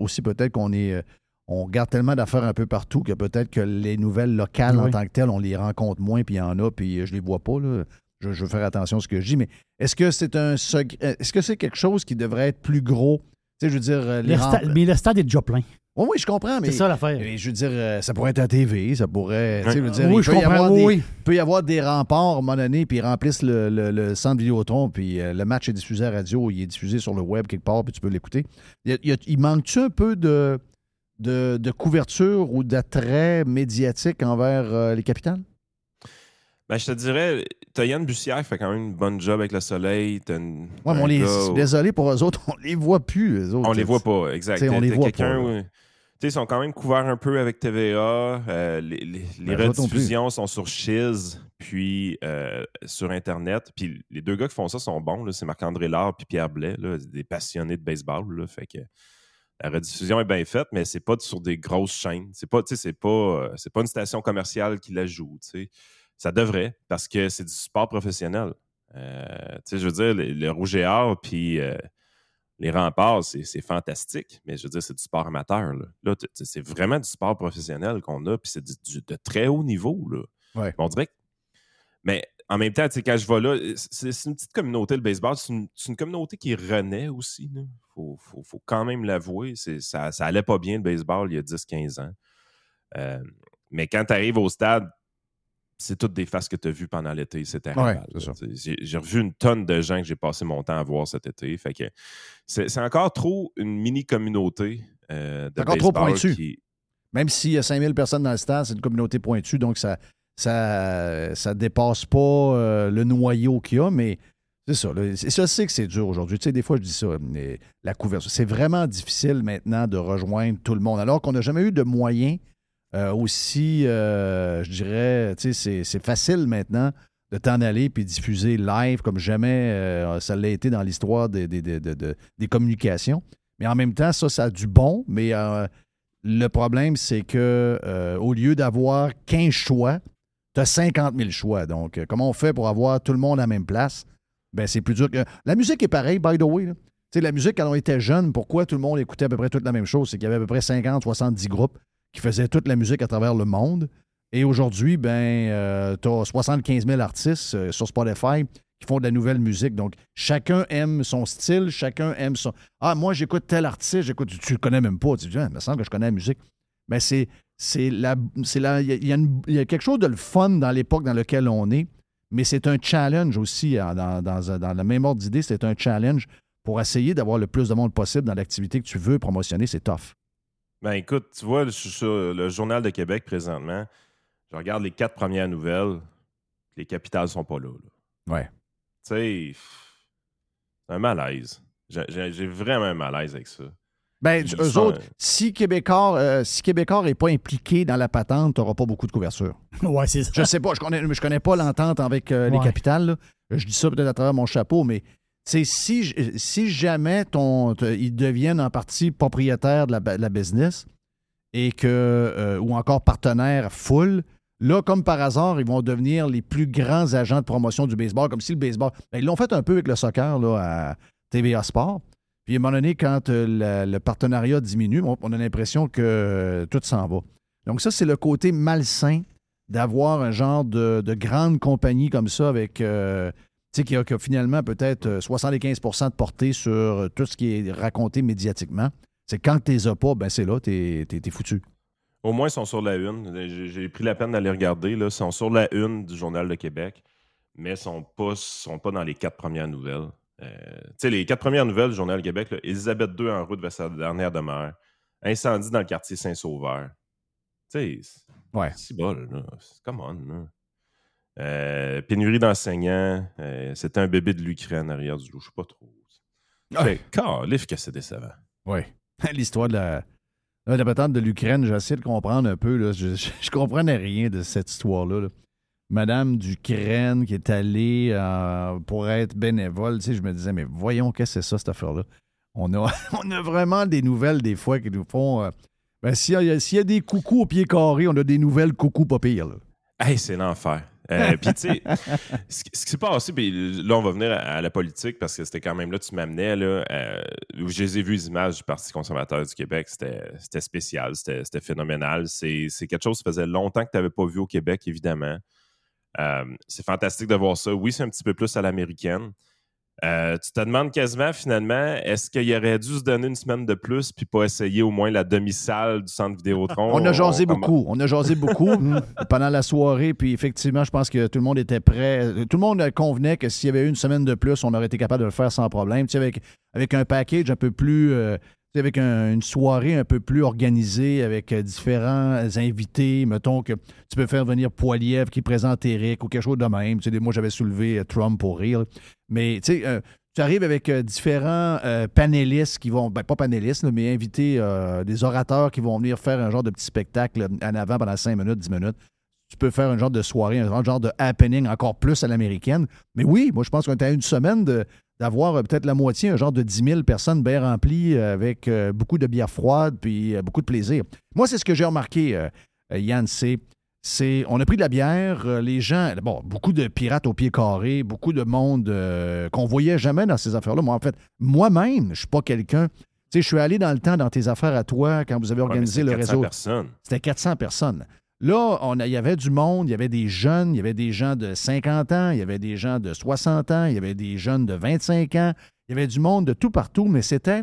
aussi- peut-être qu'on est. euh, on regarde tellement d'affaires un peu partout que peut-être que les nouvelles locales en tant que telles, on les rencontre moins, puis il y en a, puis je les vois pas. Là. Je, je veux faire attention à ce que je dis, mais est-ce que c'est un secret- euh, Est-ce que c'est quelque chose qui devrait être plus gros? Tu sais, je veux dire, les Le sta- rem- mais le stade est déjà plein. Oui, oui, je comprends, mais. C'est ça l'affaire. je veux dire, euh, ça pourrait être à TV, ça pourrait. tu sais, je veux dire, Oui, il je peut y comprends, avoir oui, des- oui. il peut y avoir des remparts à un moment donné, puis ils remplissent le, le- le centre Vidéotron, puis euh, le match est diffusé à la radio, il est diffusé sur le web quelque part, puis tu peux l'écouter. Il, il il manque-tu un peu de, de, de couverture ou d'attrait médiatique envers euh, les capitales? Ben, je te dirais, t'as Yann Bussière qui fait quand même une bonne job avec le soleil. une- Ouais, mais on les, gars- désolé pour eux autres, on les voit plus, eux autres. On les voit pas, exact. On les voit quelqu'un Ils sont quand même couverts un peu avec TVA. euh, les les- les Ben, rediffusions sont sur Chiz, puis euh, sur Internet. Puis les deux gars qui font ça sont bons. là, C'est Marc-André Lard puis Pierre Blais, là, des passionnés de baseball. là, fait que la rediffusion est bien faite, mais c'est pas sur des grosses chaînes. C'est pas, c'est pas, euh, c'est pas une station commerciale qui la joue. Ça devrait, parce que c'est du sport professionnel. Euh, tu sais, je veux dire, le, le Rouge et Or, puis les remparts, c'est fantastique, mais je veux dire, c'est du sport amateur. Là, Là, c'est vraiment du sport professionnel qu'on a, puis c'est de très haut niveau. Là. Ouais. On dirait que- Mais en même temps, quand je vais là, c'est une petite communauté, le baseball. C'est une, communauté qui renaît aussi. Il faut, faut- faut quand même l'avouer. Ça, ça allait pas bien, le baseball, il y a 10-15 ans. Euh, mais quand tu arrives au stade, c'est toutes des faces que tu as vues pendant l'été. C'était Ouais, J'ai revu une tonne de gens que j'ai passé mon temps à voir cet été. Fait que c'est encore trop une mini-communauté euh, de C'est encore trop pointu. qui- Même s'il y a 5000 personnes dans le stade, c'est une communauté pointue, donc ça ça, ça dépasse pas euh, le noyau qu'il y a, mais c'est ça. là. C'est- Je sais que c'est dur aujourd'hui. Tu sais, des fois, je dis ça, mais la couverture. C'est vraiment difficile maintenant de rejoindre tout le monde, alors qu'on n'a jamais eu de moyens euh, aussi, euh, je dirais, c'est- facile maintenant de t'en aller puis diffuser live comme jamais euh, ça l'a été dans l'histoire des, communications. Mais en même temps, ça, ça a du bon, mais le problème, c'est que au lieu d'avoir 15 choix, tu as 50 000 choix. Donc, comment on fait pour avoir tout le monde à la même place? Ben, c'est plus dur que. La musique est pareille, by the way. la musique, quand on était jeune, pourquoi tout le monde écoutait à peu près toute la même chose? C'est qu'il y avait à peu près 50, 70 groupes qui faisaient toute la musique à travers le monde. Et aujourd'hui, ben, tu as 75 000 artistes euh, sur Spotify qui font de la nouvelle musique. Donc, chacun aime son style, chacun aime son. Ah, moi, j'écoute tel artiste, j'écoute. Tu, tu le connais même pas. Tu dis, ah, il me semble que je connais la musique. Mais c'est. C'est la. La. Il y y, a quelque chose de le fun dans l'époque dans laquelle on est, mais c'est un challenge aussi. Dans, dans, dans le même ordre d'idée, c'est un challenge pour essayer d'avoir le plus de monde possible dans l'activité que tu veux promotionner. C'est tough. Ben écoute, tu vois, je suis sur le Journal de Québec présentement. Je regarde les quatre premières nouvelles. Les capitales sont pas là. là. Ouais. Tu sais, c'est un malaise. J'ai- vraiment un malaise avec ça. Ben, eux autres, si Québécois euh, si Québécois n'est pas impliqué dans la patente, tu n'auras pas beaucoup de couverture. Ouais, c'est ça. Je sais pas, je connais, je connais pas l'entente avec euh, les capitales. là. Je dis ça peut-être à travers mon chapeau, mais sais, si, j- si jamais ils deviennent en partie propriétaires de la, business et que euh, ou encore partenaires full, là, comme par hasard, ils vont devenir les plus grands agents de promotion du baseball, comme si le baseball. Ben, ils l'ont fait un peu avec le soccer là, à TVA Sport. Puis à un moment donné, quand euh, le partenariat diminue, on, a l'impression que euh, tout s'en va. Donc, ça, c'est le côté malsain d'avoir un genre de, de grande compagnie comme ça avec. Euh, tu sais, qui a, qui a finalement peut-être euh, 75% de portée sur euh, tout ce qui est raconté médiatiquement. C'est quand tu les as pas, ben c'est là, t'es es, foutu. Au moins, ils sont sur la une. J'ai j'ai pris la peine d'aller regarder. Là. Ils sont sur la une du Journal de Québec, mais ils ne sont pas, sont pas dans les quatre premières nouvelles. Euh, tu sais, les quatre premières nouvelles du Journal de Québec, là, Elisabeth II en route vers sa dernière demeure, incendie dans le quartier Saint-Sauveur. Tu sais, c'est Ouais. c'est bol, là. Come on, là. Euh, pénurie d'enseignants. euh, C'était un bébé de l'Ukraine arrière du loup. Je sais pas trop. Ah. Fait, calif que c'est décevant. Oui. L'histoire de la, de la patente de l'Ukraine, j'essaie de comprendre un peu. Là. Je, je comprenais rien de cette histoire-là. là. Madame d'Ukraine qui est allée euh, pour être bénévole, tu sais, je me disais, mais voyons, qu'est-ce que c'est ça, cette affaire-là? On a, on a vraiment des nouvelles, des fois, qui nous font. ben, s'il y, a- s'il y a des coucous au pied carré, on a des nouvelles coucous pas pires. là. Hey, c'est l'enfer. Euh, Puis, tu sais, ce qui s'est passé, puis là, on va venir à, la politique parce que c'était quand même là tu m'amenais. Là, euh, où je les ai vues, les images du Parti conservateur du Québec. C'était spécial, c'était phénoménal. C'est c'est quelque chose qui faisait longtemps que tu n'avais pas vu au Québec, évidemment. Euh, c'est fantastique de voir ça. Oui, c'est un petit peu plus à l'américaine. Euh, tu te demandes quasiment, finalement, est-ce qu'il aurait dû se donner une semaine de plus puis pas essayer au moins la demi-salle du centre Vidéotron? On a jasé on- beaucoup. On a jasé beaucoup pendant la soirée. Puis effectivement, je pense que tout le monde était prêt. Tout le monde convenait que s'il y avait eu une semaine de plus, on aurait été capable de le faire sans problème. Tu sais, avec, avec un package un peu plus. euh, avec un- une soirée un peu plus organisée, avec euh, différents invités. Mettons que tu peux faire venir Poiliev qui présente Eric ou quelque chose de même. Tu moi, j'avais soulevé euh, Trump pour rire. Mais tu euh, arrives avec différents panélistes qui vont, ben, pas panélistes, mais invités, des orateurs qui vont venir faire un genre de petit spectacle en avant pendant 5 minutes, 10 minutes. Tu peux faire un genre de soirée, un genre de happening encore plus à l'américaine. Mais oui, moi, je pense qu'on était à une semaine de- d'avoir euh, peut-être la moitié, un genre de 10 000 personnes bien remplies euh, avec euh, beaucoup de bière froide puis beaucoup de plaisir. Moi, c'est ce que j'ai remarqué, Yann, c'est c'est on a pris de la bière, les gens, bon, beaucoup de pirates au pied carré, beaucoup de monde qu'on voyait jamais dans ces affaires-là. Moi, en fait, moi-même, je suis pas quelqu'un. Tu sais, je suis allé dans le temps dans tes affaires à toi quand vous avez organisé le 400 réseau. personnes. C'était 400 personnes. Là, on il y avait du monde, il y avait des jeunes, il y avait des gens de 50 ans, il y avait des gens de 60 ans, il y avait des jeunes de 25 ans, il y avait du monde de tout partout, mais c'était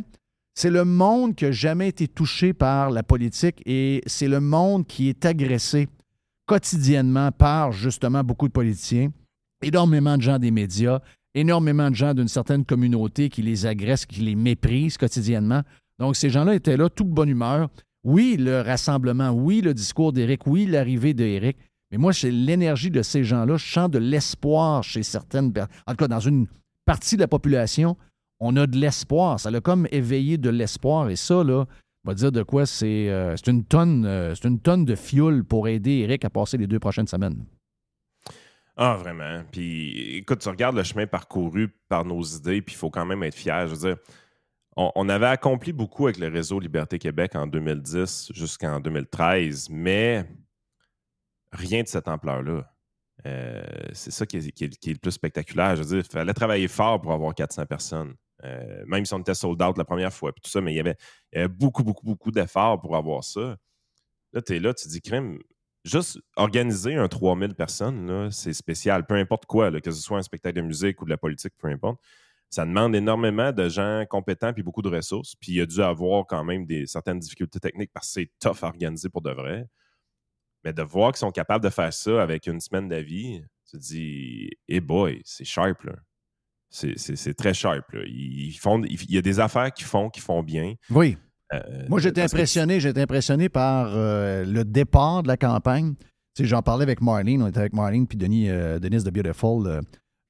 c'est le monde qui n'a jamais été touché par la politique et c'est le monde qui est agressé quotidiennement par justement beaucoup de politiciens, énormément de gens des médias, énormément de gens d'une certaine communauté qui les agressent, qui les méprisent quotidiennement. Donc, ces gens-là étaient là, toute bonne humeur. Oui, le rassemblement, oui, le discours d'Éric, oui, l'arrivée d'Éric. Mais moi, c'est l'énergie de ces gens-là. Je sens de l'espoir chez certaines personnes. En tout cas, dans une partie de la population, on a de l'espoir. Ça l'a comme éveillé de l'espoir. Et ça, là, on va dire de quoi c'est euh, une tonne euh, c'est une tonne de fioul pour aider Eric à passer les deux prochaines semaines. Ah, vraiment. Puis, écoute, tu regardes le chemin parcouru par nos idées, puis il faut quand même être fier. Je veux dire, on, avait accompli beaucoup avec le réseau Liberté Québec en 2010 jusqu'en 2013, mais rien de cette ampleur-là. Euh, c'est ça qui est, le plus spectaculaire. Je veux dire, il fallait travailler fort pour avoir 400 personnes. Euh, même si on était sold out la première fois, puis tout ça, mais il y avait, beaucoup, beaucoup, beaucoup d'efforts pour avoir ça. Là, tu es là, tu dis, crème, juste organiser un 3000 personnes, c'est spécial. Peu importe quoi, que ce soit un spectacle de musique ou de la politique, peu importe. Ça demande énormément de gens compétents puis beaucoup de ressources. Puis il y a dû avoir quand même des, certaines difficultés techniques parce que c'est tough à organiser pour de vrai. Mais de voir qu'ils sont capables de faire ça avec une semaine d'avis, tu te dis, hey boy, c'est sharp, là. C'est- très sharp, là. Ils font, il y a des affaires qu'ils font, qui font bien. Oui. Euh, Moi, j'étais impressionné, j'étais impressionné par euh, le départ de la campagne. J'en parlais avec Marlene, on était avec Marlene puis Denis, euh, Denis de Beautiful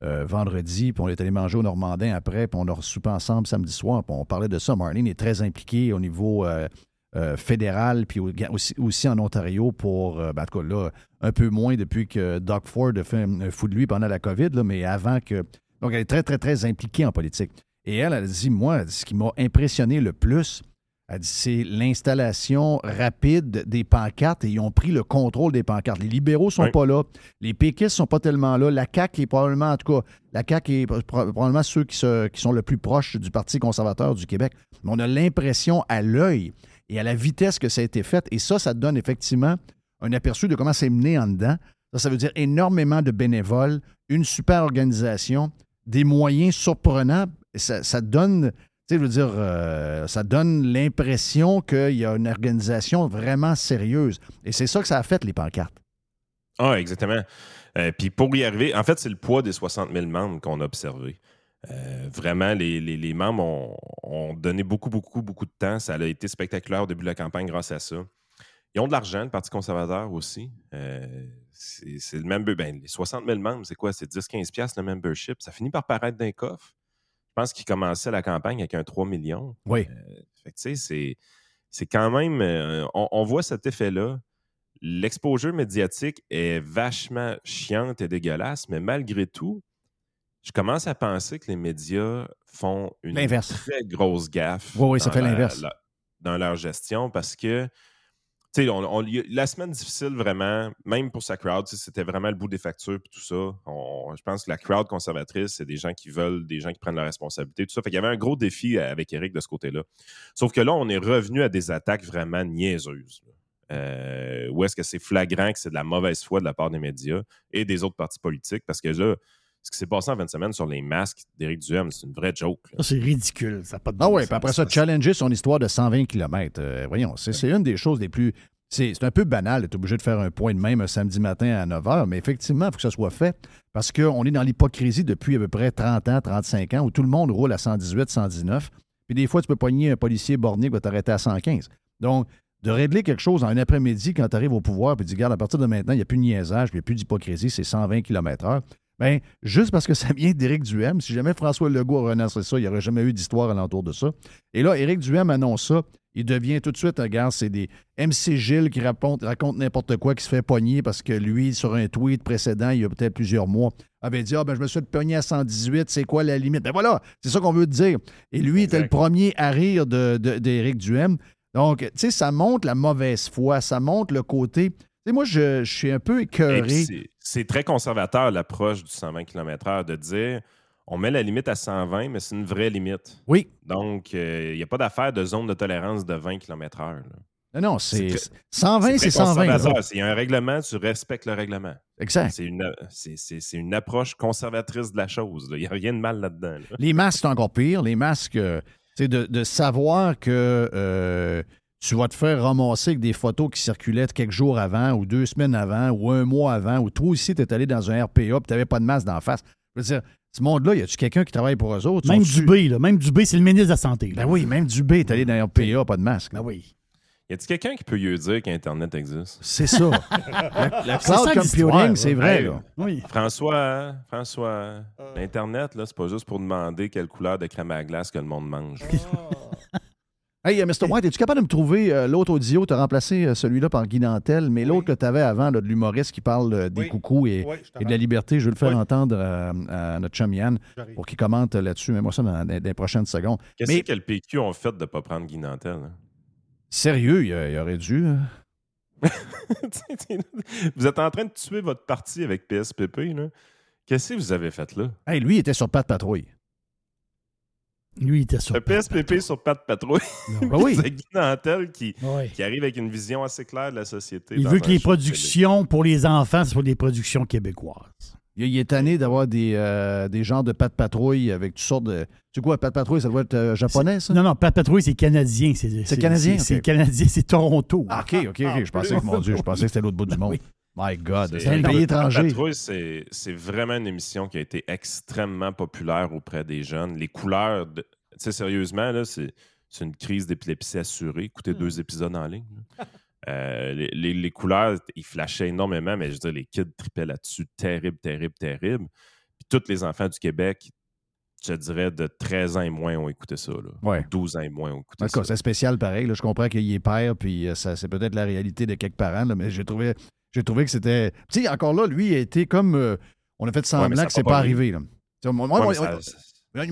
euh, vendredi, puis on est allé manger au Normandin après, puis on a reçu ensemble samedi soir, puis on parlait de ça. Marlene est très impliquée au niveau euh, euh, fédéral, puis au- aussi, en Ontario pour, ben, en là, un peu moins depuis que Doug Ford a fait un fou de lui pendant la COVID, mais avant que... Donc, elle est très, très, très impliquée en politique. Et elle, elle a dit, moi, ce qui m'a impressionné le plus, elle dit, c'est l'installation rapide des pancartes et ils ont pris le contrôle des pancartes. Les libéraux sont Oui. pas là, les péquistes sont pas tellement là, la CAQ est probablement, en tout cas, la CAQ est pro- probablement ceux qui, se- qui sont le plus proches du Parti conservateur du Québec. Mais on a l'impression à l'œil et à la vitesse que ça a été fait, et ça, ça donne effectivement un aperçu de comment c'est mené en dedans. Ça, ça veut dire énormément de bénévoles, une super organisation, des moyens surprenants. Ça, ça donne, tu sais, je veux dire, euh, ça donne l'impression qu'il y a une organisation vraiment sérieuse. Et c'est ça que ça a fait, les pancartes. Ah, exactement. Euh, Puis pour y arriver, en fait, c'est le poids des 60 000 membres qu'on a observé. Euh, vraiment, les, membres ont, donné beaucoup, beaucoup, beaucoup de temps. Ça a été spectaculaire au début de la campagne grâce à ça. Ils ont de l'argent, le Parti conservateur aussi. C'est le member. Ben, les 60 000 membres, c'est quoi? C'est 10-15$ piastres, le membership. Ça finit par paraître d'un coffre. Je pense qu'ils commençaient la campagne avec un 3 millions. Oui. Tu sais, c'est- quand même. euh, on, on voit cet effet-là. L'exposure médiatique est vachement chiante et dégueulasse, mais malgré tout, je commence à penser que les médias font une très grosse gaffe. Oui, oui, ça fait l'inverse. dans leur gestion parce que. On- la semaine difficile, vraiment, même pour sa crowd, c'était vraiment le bout des factures et tout ça. Je pense que la crowd conservatrice, c'est des gens qui veulent, des gens qui prennent leurs responsabilités, tout ça. Fait qu'il y avait un gros défi avec Eric de ce côté-là. Sauf que là, on est revenu à des attaques vraiment niaiseuses. Euh, où est-ce que c'est flagrant que c'est de la mauvaise foi de la part des médias et des autres partis politiques? Parce que là, ce qui s'est passé en 20 semaines sur les masques d'Éric Duhem, c'est une vraie joke. c'est ridicule. Ça a pas de Ah oui, puis après ça, challenger son histoire de 120 km. voyons, c'est une des choses les plus. C'est un peu banal d'être obligé de faire un point de même un samedi matin à 9 h, mais effectivement, il faut que ça soit fait parce qu'on est dans l'hypocrisie depuis à peu près 30 ans, 35 ans, où tout le monde roule à 118, 119. Puis des fois, tu peux pogner un policier borné qui va t'arrêter à 115. Donc, de régler quelque chose en un après-midi quand tu arrives au pouvoir, puis tu dis, regarde, à partir de maintenant, il n'y a plus de niaisage, puis il n'y a plus d'hypocrisie, c'est 120 km/h. Bien, juste parce que ça vient d'Éric Duhem, si jamais François Legault renoncerait ça, il n'y aurait jamais eu d'histoire alentour de ça. Et là, Éric Duhem annonce ça. Il devient tout de suite, regarde, c'est des MC Gilles qui raconte, raconte n'importe quoi, qui se fait pogner parce que lui, sur un tweet précédent, il y a peut-être plusieurs mois, avait dit Ah, ben, je me suis fait pogner à 118, c'est quoi la limite? Ben voilà, c'est ça qu'on veut te dire. Et lui était le premier à rire de- de- d'Éric Duhem. Donc, tu sais, ça montre la mauvaise foi, ça montre le côté. Sais, moi, je, je suis un peu écœuré. c'est- C'est très conservateur l'approche du 120 km/h de dire on met la limite à 120, mais c'est une vraie limite. Oui. Donc, il n'y a pas d'affaire de zone de tolérance de 20 km/h. Non, non, c'est C'est 120, c'est très 120. conservateur. là. S'il y a un règlement, tu respectes le règlement. Exact. C'est une, c'est- c'est- c'est une approche conservatrice de la chose. Il n'y a rien de mal là-dedans. là. Les masques, c'est encore pire. Les masques, euh, tu sais, de, de savoir que euh, tu vas te faire ramasser avec des photos qui circulaient quelques jours avant, ou deux semaines avant, ou un mois avant, ou toi aussi, tu es allé dans un RPA et tu n'avais pas de masque d'en face. Je veux dire, ce monde-là, y a-tu quelqu'un qui travaille pour eux autres? Même Dubé, là. Même Dubé, c'est le ministre de la Santé. là. Ben oui, même Dubé est allé dans un RPA, pas de masque. Ben oui. Y a-t-il quelqu'un qui peut lui dire qu'Internet existe? C'est ça. la, la C'est cloud ça, computing, c'est vrai. Hey, là. Oui. François, François, l'Internet, là, c'est pas juste pour demander quelle couleur de crème à glace que le monde mange. Hey, euh, Mr. White, es-tu capable de me trouver euh, l'autre audio? Tu as remplacé euh, celui-là par Guy Nantel, mais l'autre que tu avais avant, là, de l'humoriste qui parle euh, des Oui. coucous et, Oui, je et de la liberté, je vais le faire Oui. entendre euh, à notre chum Yann pour qu'il commente là-dessus. Mets-moi ça dans, dans les prochaines secondes. Qu'est-ce Mais- que le PQ ont fait de ne pas prendre Guy Nantel? hein? Sérieux, il, il aurait dû. hein? vous êtes en train de tuer votre parti avec PSPP. Qu'est-ce que vous avez fait là? Hey, lui, il était sur Pat Patrouille. Lui, il était sur. Le PSPP sur Pat Patrouille. Ben oui. C'est Guy Nantel qui, Ouais. qui arrive avec une vision assez claire de la société. Il veut que les télé. productions pour les enfants, ce soit des productions québécoises. Il, il est tanné d'avoir des, euh, des genres de Pat Patrouille avec toutes sortes de. Tu sais quoi, Pat Patrouille, ça doit être euh, japonais, ça? Non, non, Pat Patrouille, c'est canadien. C'est canadien, C'est c'est canadien, c'est Toronto. Ah, OK, OK, OK. Je pensais que, mon Dieu, je pensais que c'était l'autre bout du monde. oui. My God, C'est- un pays étranger. Patrouille, c'est c'est vraiment une émission qui a été extrêmement populaire auprès des jeunes. Les couleurs, de- tu sais, sérieusement, là, c'est c'est une crise d'épilepsie assurée. Écoutez Hmm. deux épisodes en ligne. Euh, les, les- les couleurs, ils flashaient énormément, mais je veux dire, les kids tripaient là-dessus. Terrible, terrible, terrible. Puis tous les enfants du Québec, je dirais, de 13 ans et moins ont écouté ça. Là. Ouais. 12 ans et moins ont écouté En ça. c'est spécial pareil. là. Je comprends qu'il est père, puis ça, c'est peut-être la réalité de quelques parents, là, mais j'ai trouvé, j'ai trouvé que c'était. Tu sais, encore là, lui, il a été comme. euh, on a fait semblant que c'est pas arrivé. Là.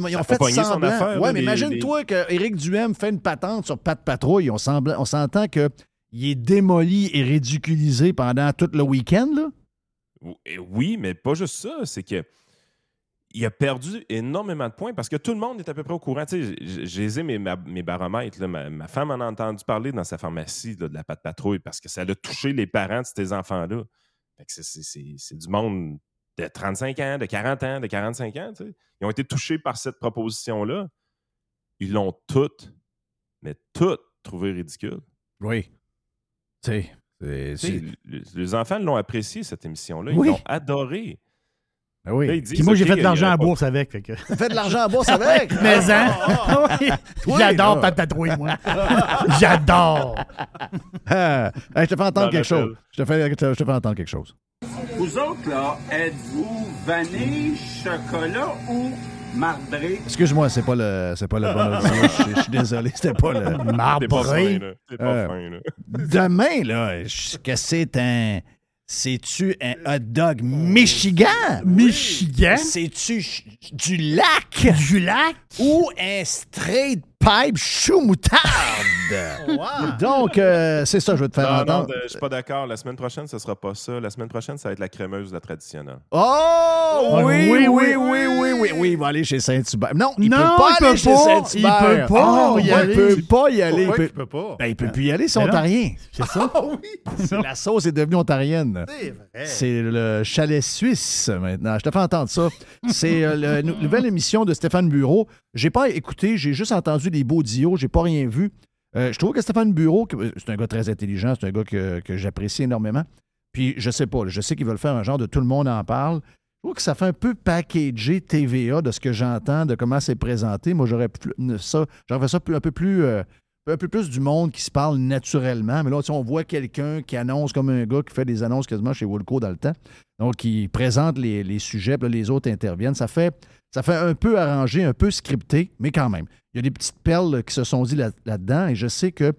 Ils ont fait semblant. affaire, ouais, mais les- imagine-toi qu'Éric Duhem fait une patente sur Pat Patrouille. On, semble- on s'entend qu'il est démoli et ridiculisé pendant tout le week-end. Là. Et Oui, mais pas juste ça. C'est que il a perdu énormément de points parce que tout le monde est à peu près au courant. Tu sais, j- j'ai mes, ma- mes baromètres. là. Ma, ma femme en a entendu parler dans sa pharmacie là, de la patte patrouille parce que ça a touché les parents de ces enfants-là. C'est- du monde de 35 ans, de 40 ans, de 45 ans. Ils ont été touchés par cette proposition-là. Ils l'ont toutes, mais toutes trouvé ridicule. Oui. Les enfants l'ont apprécié, cette émission-là. Ils Oui. l'ont adoré. Ben oui. Là, Puis moi, j'ai fait de l'argent à bourse avec. fait que- Fait de l'argent en bourse avec? Mais hein? Oui. Toi, J'adore là. patatouiller, moi. J'adore. Ah, hey, je te fais entendre quelque chose. Je te fais, je te- je te fais entendre quelque chose. Vous autres, là, êtes-vous vanille, chocolat ou marbré? Excuse-moi, c'est pas le, c'est pas le bon. Je suis- je suis désolé, c'était pas le T'es pas fin, Marbré. là. Pas Euh, fin, là. Demain, là, je- que c'est un. C'est-tu un hot dog Michigan? Michigan? C'est-tu du lac? Du lac? Ou un straight pipe chou moutarde? Donc, euh, c'est ça, je veux te faire Non, non, entendre. de- je suis pas d'accord. La semaine prochaine, ce sera pas ça. La semaine prochaine, ça va être la crémeuse, la traditionnelle. Oh! Oui, oui, Oui, oui, oui, oui, oui, oui. Il va aller chez Saint-Hubert. Non, il Non, peut pas il aller peut chez pas. Saint-Hubert. Il peut pas Oh, y il aller. peut pas y aller. Il Pourquoi peut, tu peux pas? ben, il peut plus y aller, c'est non. ontarien. C'est ça? La sauce est devenue ontarienne. C'est vrai. C'est le chalet suisse maintenant. Je te fais entendre ça. C'est euh, la nou- nouvelle émission de Stéphane Bureau. J'ai pas écouté, j'ai juste entendu des beaux dios, j'ai pas rien vu. Euh, je trouve que Stéphane Bureau, que- c'est un gars très intelligent, c'est un gars que, j'apprécie énormément. Puis je sais pas, je sais qu'ils veulent faire un genre de tout le monde en parle. Je trouve que ça fait un peu packagé TVA de ce que j'entends, de comment c'est présenté. Moi, j'aurais ça, j'aurais ça un peu plus. euh, un peu plus du monde qui se parle naturellement. Mais là, on voit quelqu'un qui annonce comme un gars qui fait des annonces quasiment chez Woolco dans le temps. Donc, qui présente les, les sujets, puis là, les autres interviennent. Ça fait, ça fait un peu arrangé, un peu scripté, mais quand même. Il y a des petites perles qui se sont dit là- là-dedans. et je sais que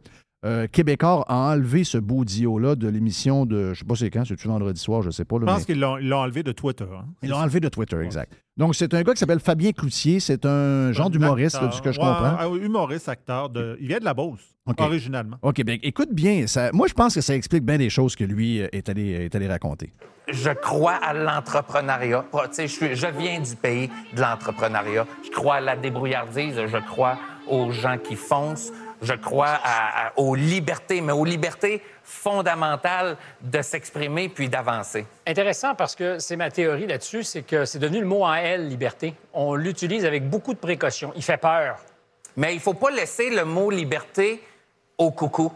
euh, Québécois a enlevé ce beau dio-là de l'émission de, je sais pas c'est quand, c'est-tu vendredi soir, je sais pas. là, Je mais- pense qu'ils l'ont ils l'ont enlevé de Twitter. hein. ils l'ont enlevé de Twitter, exact. Donc, c'est un gars qui s'appelle Fabien Cloutier. C'est un genre d'humoriste, là, de ce que je Ouais, comprends. un humoriste, acteur. De... Il vient de la Beauce, OK. originalement. OK, bien, écoute bien. Ça, moi, je pense que ça explique bien des choses que lui euh, est allé, est allé raconter. Je crois à l'entrepreneuriat. Tu sais, Je, suis- je viens du pays de l'entrepreneuriat. Je crois à la débrouillardise. Je crois aux gens qui foncent. Je crois à- à- aux libertés, mais aux libertés fondamentales de s'exprimer puis d'avancer. Intéressant parce que c'est ma théorie là-dessus, c'est que c'est devenu le mot en L, liberté. On l'utilise avec beaucoup de précaution. Il fait peur. Mais il faut pas laisser le mot liberté au coucou.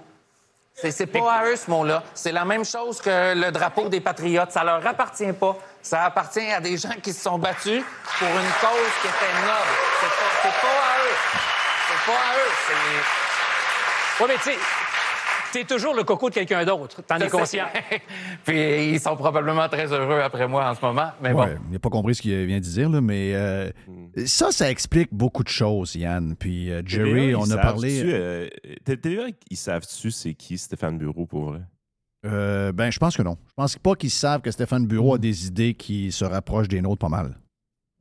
C'est, pas à eux, ce mot-là. C'est la même chose que le drapeau des patriotes. Ça leur appartient pas. Ça appartient à des gens qui se sont battus pour une cause qui était noble. C'est pas, pas à eux. C'est pas à eux. Oui, mais tu sais, t'es toujours le coco de quelqu'un d'autre. T'en es conscient. Puis ils sont probablement très heureux après moi en ce moment. Mais Ouais, bon. Il n'a pas compris ce qu'il vient de dire, là, mais euh, ça, ça explique beaucoup de choses, Yann. Puis euh, Jerry, TVA, on a parlé. euh, T- TVA, ils savent-tu c'est qui Stéphane Bureau pour vrai? Euh, ben, je pense que non. Je pense pas qu'ils savent que Stéphane Bureau a des idées qui se rapprochent des nôtres pas mal.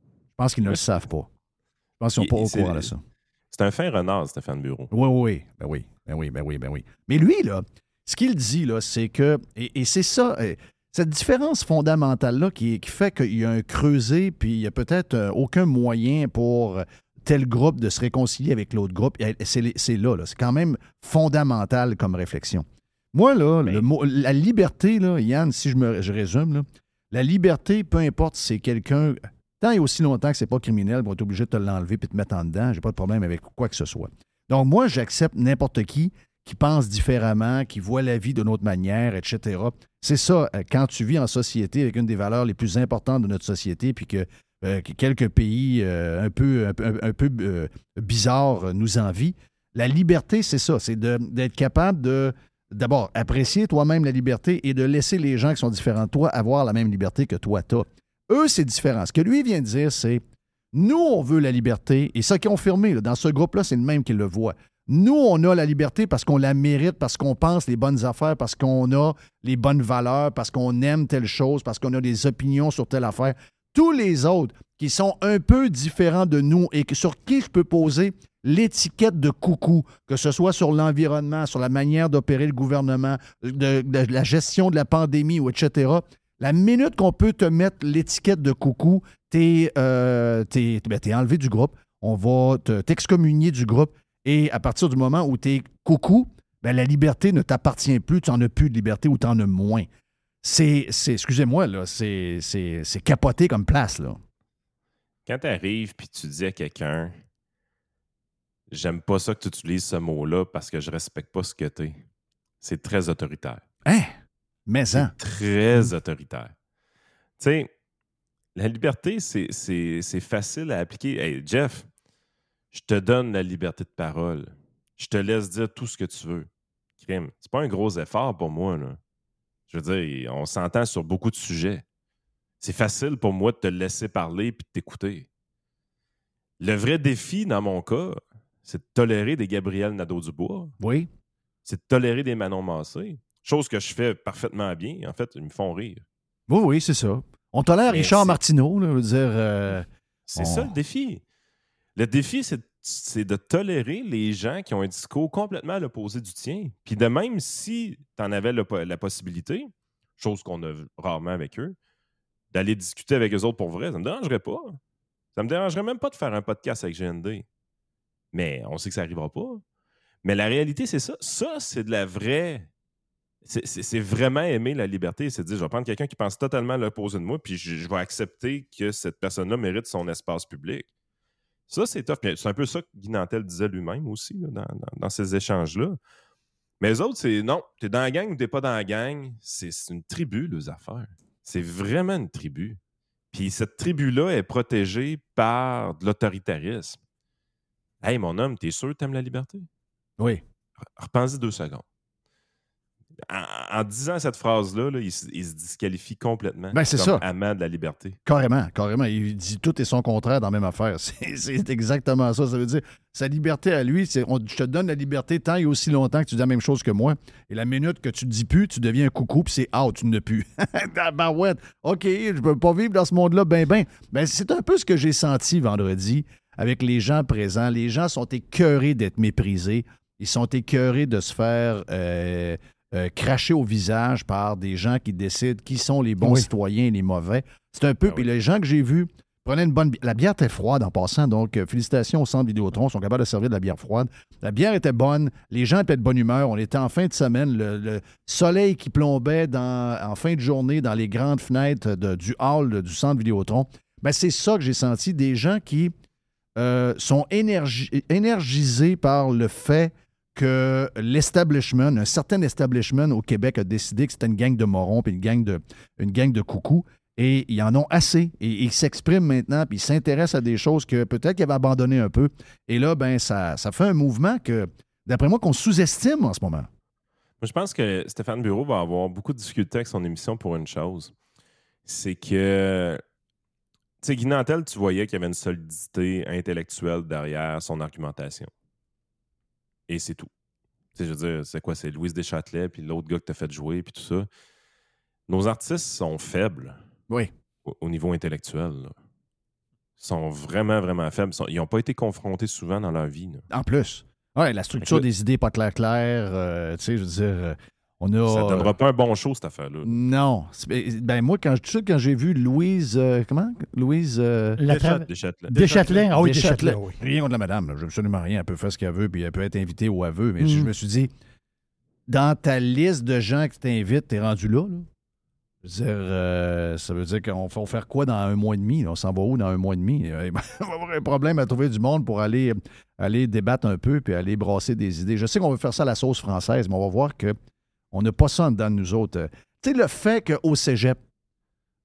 Je pense qu'ils ne le savent pas. Je pense qu'ils sont pas au courant de ça. C'est un fin renard, Stéphane Bureau. Oui, oui, oui. Ben oui. Ben oui, ben oui, ben oui. Mais lui, là, ce qu'il dit, là, c'est que. Et, et c'est ça, euh, cette différence fondamentale-là qui, qui fait qu'il y a un creuset, puis il y a peut-être euh, aucun moyen pour tel groupe de se réconcilier avec l'autre groupe. C'est là, là. C'est quand même fondamental comme réflexion. Moi, là, le mot, la liberté, là, Yann, si je, me, je résume, là, la liberté, peu importe si c'est quelqu'un, tant et aussi longtemps que c'est pas criminel, on est obligé de te l'enlever puis de te mettre en dedans, j'ai pas de problème avec quoi que ce soit. Donc, moi, j'accepte n'importe qui qui pense différemment, qui voit la vie d'une autre manière, etc. C'est ça, euh, quand tu vis en société avec une des valeurs les plus importantes de notre société, puis que, euh, que quelques pays euh, un peu, un bizarres nous envient, la liberté, c'est ça, c'est d'être capable de, d'abord, apprécier toi-même la liberté et de laisser les gens qui sont différents de toi avoir la même liberté que toi, tu Eux, c'est différent. Ce que lui vient de dire, c'est nous, on veut la liberté, et ça qui est confirmé, là, dans ce groupe-là, c'est le même qui le voit. Nous, on a la liberté parce qu'on la mérite, parce qu'on pense les bonnes affaires, parce qu'on a les bonnes valeurs, parce qu'on aime telle chose, parce qu'on a des opinions sur telle affaire. Tous les autres qui sont un peu différents de nous et sur qui je peux poser l'étiquette de coucou, que ce soit sur l'environnement, sur la manière d'opérer le gouvernement, de la gestion de la pandémie, ou etc. La minute qu'on peut te mettre l'étiquette de coucou, t'es euh, t'es- ben, t'es enlevé du groupe. On va te- t'excommunier du groupe. Et à partir du moment où t'es coucou, ben, la liberté ne t'appartient plus. Tu n'en as plus de liberté ou tu en as moins. C'est, c'est- excusez-moi, là, c'est, c'est, c'est capoté comme place, là. Quand tu arrives puis tu dis à quelqu'un J'aime pas ça que tu utilises ce mot-là parce que je respecte pas ce que tu es. C'est très autoritaire. Hein? Mais ça. Très autoritaire. Tu sais, La liberté, c'est facile à appliquer. Hey, Jeff, je te donne la liberté de parole. Je te laisse dire tout ce que tu veux. Crime. C'est pas un gros effort pour moi, là. Je veux dire, on s'entend sur beaucoup de sujets. C'est facile pour moi de te laisser parler et de t'écouter. Le vrai défi, dans mon cas, c'est de tolérer des Gabriel Nadeau-Dubois. Oui. C'est de tolérer des Manon Massé. Chose que je fais parfaitement bien. En fait, ils me font rire. Oui, oui, c'est ça. On tolère Mais Richard Martineau, là, dire. euh, C'est on- ça le défi. Le défi, c'est de tolérer les gens qui ont un discours complètement à l'opposé du tien. Puis de même si tu en avais le la possibilité, chose qu'on a rarement avec eux, d'aller discuter avec eux autres pour vrai, ça me dérangerait pas. Ça me dérangerait même pas de faire un podcast avec GND. Mais on sait que ça n'arrivera pas. Mais la réalité, c'est ça. Ça, c'est de la vraie. C'est- vraiment aimer la liberté. C'est dire, je vais prendre quelqu'un qui pense totalement à l'opposé de moi, puis je, je vais accepter que cette personne-là mérite son espace public. Ça, c'est tough. C'est un peu ça que Guy Nantel disait lui-même aussi là, dans, dans- dans ces échanges-là. Mais les autres, c'est non, t'es dans la gang ou t'es pas dans la gang. C'est c'est une tribu, les affaires. C'est vraiment une tribu. Puis cette tribu-là est protégée par de l'autoritarisme. Hey, mon homme, t'es sûr que t'aimes la liberté? Oui. Repense-y deux secondes. En, en disant cette phrase-là, là, il, se- il se disqualifie complètement. Ben, c'est comme ça. amant de la liberté. Carrément, carrément. Il dit tout et son contraire dans la même affaire. C'est c'est exactement ça. Ça veut dire, sa liberté à lui, c'est on- je te donne la liberté tant et aussi longtemps que tu dis la même chose que moi. Et la minute que tu ne dis plus, tu deviens un coucou, puis c'est out, tu ne plus. Barouette. OK, je ne peux pas vivre dans ce monde-là, ben, ben. Ben, c'est un peu ce que j'ai senti vendredi avec les gens présents. Les gens sont écœurés d'être méprisés. Ils sont écœurés de se faire euh, euh, cracher au visage par des gens qui décident qui sont les bons Oui. citoyens et les mauvais. C'est un peu. Puis les gens que j'ai vus prenaient une bonne bière. La bière était froide en passant, donc euh, félicitations au centre Vidéotron. Ils sont capables de servir de la bière froide. La bière était bonne. Les gens étaient de bonne humeur. On était en fin de semaine. Le, le soleil qui plombait dans, en fin de journée dans les grandes fenêtres de- du hall de- du centre Vidéotron. Ben, c'est ça que j'ai senti. Des gens qui euh, sont énergi- énergisés par le fait que l'establishment, un certain establishment au Québec a décidé que c'était une gang de morons puis une gang de, une gang de coucous. Et ils en ont assez. Et ils s'expriment maintenant, puis ils s'intéressent à des choses que peut-être qu'ils avaient abandonnées un peu. Et là, ben, ça, ça fait un mouvement que, d'après moi, qu'on sous-estime en ce moment. Moi, je pense que Stéphane Bureau va avoir beaucoup de difficultés avec son émission pour une chose. C'est que, tu sais, Guy Nantel, tu voyais qu'il y avait une solidité intellectuelle derrière son argumentation. Et c'est tout. Tu sais, je veux dire, c'est quoi? C'est Louise Deschâtelet, puis l'autre gars que t'as fait jouer, puis tout ça. Nos artistes sont faibles. Oui. Au, au niveau intellectuel. là. Ils sont vraiment, vraiment faibles. Ils n'ont pas été confrontés souvent dans leur vie. là. En plus. Ouais, la structure des idées pas clair clair. euh, tu sais, je veux dire, euh, on a. Ça ne donnera pas un bon show, cette affaire-là. Non. Ben moi, quand, tout de suite, quand j'ai vu Louise. euh, comment? Louise. euh, Deschâtelet. Deschâtelet. Ah oui, Deschâtelet. Oui. Rien contre la madame. là. Absolument rien. Elle peut faire ce qu'elle veut, puis elle peut être invitée où elle veut. Mais Mm. je me suis dit, dans ta liste de gens qui t'invitent, t'es rendu là. là? Je veux dire, euh, ça veut dire qu'on va faire quoi dans un mois et demi? là? On s'en va où dans un mois et demi? On va avoir un problème à trouver du monde pour aller, aller débattre un peu puis aller brasser des idées. Je sais qu'on veut faire ça à la sauce française, mais on va voir que on n'a pas ça en dedans de nous autres. Tu sais, le fait qu'au cégep,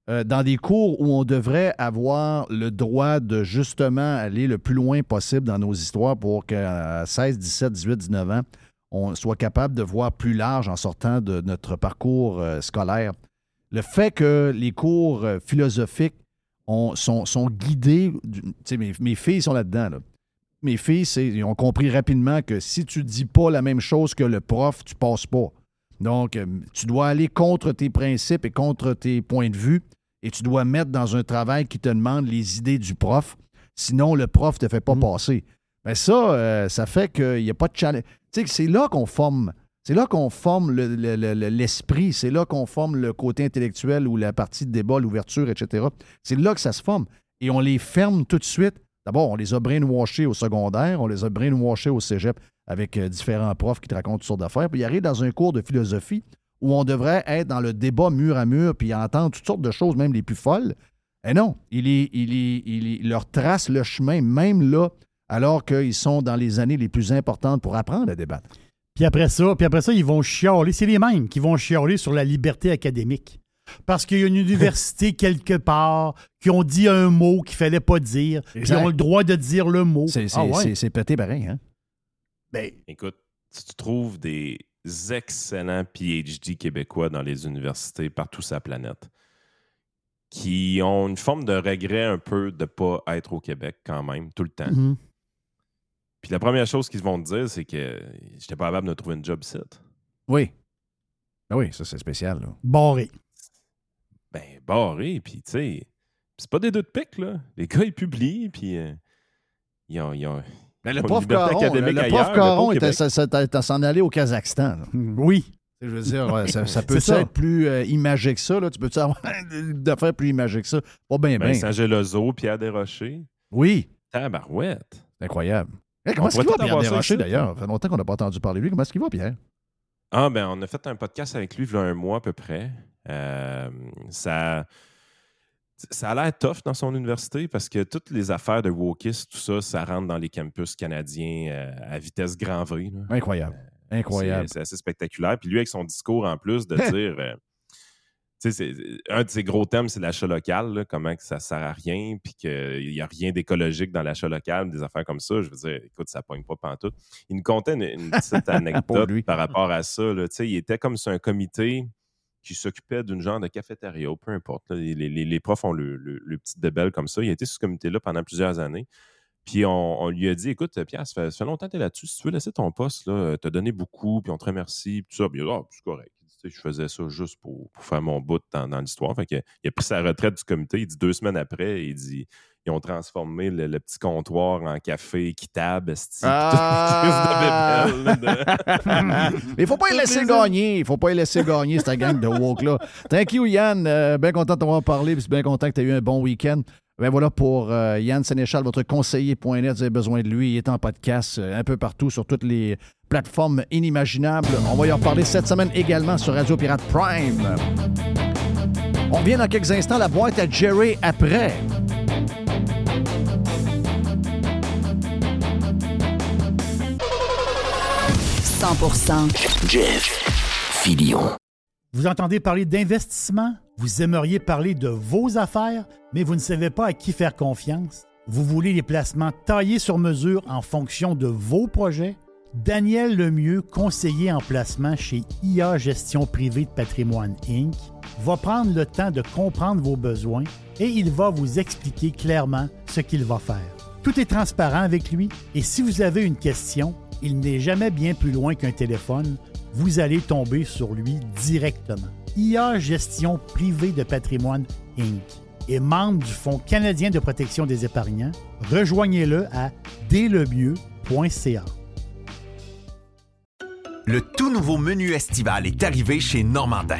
euh, dans des cours où on devrait avoir le droit de justement aller le plus loin possible dans nos histoires pour qu'à 16, 17, 18, 19 ans, on soit capable de voir plus large en sortant de notre parcours euh, scolaire. Le fait que les cours euh, philosophiques ont- sont, sont guidés, mes, mes filles sont là-dedans. là. Mes filles, ils ont compris rapidement que si tu dis pas la même chose que le prof, tu passes pas. Donc, euh, tu dois aller contre tes principes et contre tes points de vue et tu dois mettre dans un travail qui te demande les idées du prof. Sinon, le prof ne te fait pas passer. Ben ça, euh, ça fait qu'il n'y a pas de challenge. Tu sais, c'est là qu'on forme. C'est là qu'on forme le- le- le- le- l'esprit. c'est là qu'on forme le côté intellectuel ou la partie de débat, l'ouverture, etc. C'est là que ça se forme. Et on les ferme tout de suite. D'abord, on les a brainwashés au secondaire, on les a brainwashés au cégep avec euh, différents profs qui te racontent toutes sortes d'affaires. Puis ils arrivent dans un cours de philosophie où on devrait être dans le débat mur à mur puis entendre toutes sortes de choses, même les plus folles. Et non, il, est- il, est- il, est- il leur trace le chemin, même là, alors qu'ils sont dans les années les plus importantes pour apprendre à débattre. Puis après ça, puis après ça, ils vont chialer. C'est les mêmes qui vont chialer sur la liberté académique. Parce qu'il y a une université quelque part qui ont dit un mot qu'il fallait pas dire, puis ils ont le droit de dire le mot. C'est c'est- Ah ouais? pété pareil, hein? Ben, Écoute, si tu trouves des excellents PhD québécois dans les universités partout sur la planète qui ont une forme de regret un peu de ne pas être au Québec quand même, tout le temps. Mhm. Puis la première chose qu'ils vont te dire, c'est que j'étais pas capable de trouver une job site. Oui. Ah oui, ça, c'est spécial, là. barré. Ben, barré, puis tu sais, c'est pas des deux de pique, là. Les gars, ils publient, puis euh, ils ont. Ils ont Ben, le prof Caron, le, prof Caron était, t'as s'en aller au Kazakhstan. là. Oui. Je veux dire, ouais, ça, ça peut ça. être plus euh, imagé que ça. Là? Tu peux-tu avoir d'affaires plus imagées que ça? Pas bien, bien. Vincent Gelozo, Pierre Desrochers. Oui, Tabarouette. c'est incroyable. Hey, comment est-ce qu'il va, Pierre Desrochers, d'ailleurs? Ça fait longtemps qu'on n'a pas entendu parler de lui. Comment est-ce qu'il va, Pierre? Ah, ben, on a fait un podcast avec lui il y a un mois à peu près. Euh, ça, ça a l'air tough dans son université parce que toutes les affaires de wokistes, tout ça, ça rentre dans les campus canadiens euh, à vitesse grand V. là. Incroyable. Incroyable. C'est assez spectaculaire. Puis lui, avec son discours en plus de dire. euh, tu sais, c'est- un de ses gros thèmes, c'est l'achat local, là, comment que ça sert à rien, puis qu'il n'y a rien d'écologique dans l'achat local, des affaires comme ça. Je veux dire, écoute, ça pogne pas pantoute. Il nous contait une, une petite anecdote par rapport à ça. là. Tu sais, il était comme sur un comité qui s'occupait d'une genre de cafétéria, peu importe. là. Les, les- profs ont le, le, petit débelle comme ça. Il a été sur ce comité-là pendant plusieurs années. Puis on, lui a dit, écoute, Pierre, ça fait, longtemps que tu es là-dessus. Si tu veux laisser ton poste, là, t'as donné beaucoup, puis on te remercie, puis tout ça. Puis ah, c'est correct. Tu sais, Je faisais ça juste pour, pour faire mon bout dans, dans l'histoire. Fait que, il a pris sa retraite du comité. Il dit deux semaines après, il dit ils ont transformé le, le petit comptoir en café équitable. Ah! de Mais il faut pas les laisser gagner. Il faut pas les laisser gagner, cette gang de woke-là. Thank you, Yann. Euh, bien content de t'avoir parlé. puis bien content que tu aies eu un bon week-end. Ben voilà pour euh, Yann Sénéchal, votre conseiller.net. Vous avez besoin de lui. Il est en podcast euh, un peu partout sur toutes les plateformes inimaginables. On va y en reparler cette semaine également sur Radio Pirate Prime. On revient dans quelques instants. La boîte à Jerry après. 100% Jeff Filion. Vous entendez parler d'investissement? Vous aimeriez parler de vos affaires, mais vous ne savez pas à qui faire confiance? Vous voulez les placements taillés sur mesure en fonction de vos projets? Daniel Lemieux, conseiller en placement chez IA Gestion Privée de Patrimoine Inc., va prendre le temps de comprendre vos besoins et il va vous expliquer clairement ce qu'il va faire. Tout est transparent avec lui et si vous avez une question, il n'est jamais bien plus loin qu'un téléphone. Vous allez tomber sur lui directement. IA Gestion Privée de Patrimoine Inc. est membre du Fonds canadien de protection des épargnants. Rejoignez-le à dèslemieux.ca. Le tout nouveau menu estival est arrivé chez Normandin.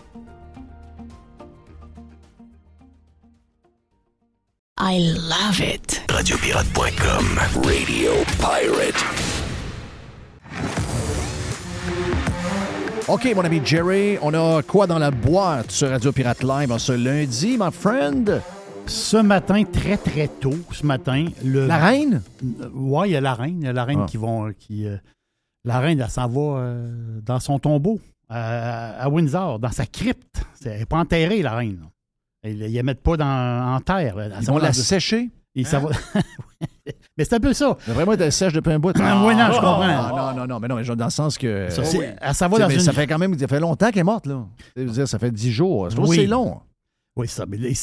I love it. Radiopirate.com. Radio Pirate. OK, mon ami Jerry, on a quoi dans la boîte sur Radio Pirate Live en ce lundi, my friend? Ce matin, très très tôt, ce matin, le. La reine? Oui, il y a la reine. Il y a la reine Ah. qui vont. Qui, euh, la reine, elle s'en va euh, dans son tombeau à, à Windsor, dans sa crypte. C'est- Elle n'est pas enterrée, la reine. Ils ne la mettent pas dans, en terre. là. Ils vont la sécher? Et ça va- Mais c'est un peu ça. Vraiment, elle sèche depuis un bout. Ah, oui, non, je comprends. Ah, non, non, non, mais non, mais dans le sens que. Ça, Oh, s'en va Tu sais, dans mais une- Ça fait quand même. Ça fait longtemps qu'elle est morte, là. Dire, ça fait dix jours. Je trouve que Oui. c'est long. Oui, c'est ça. Mais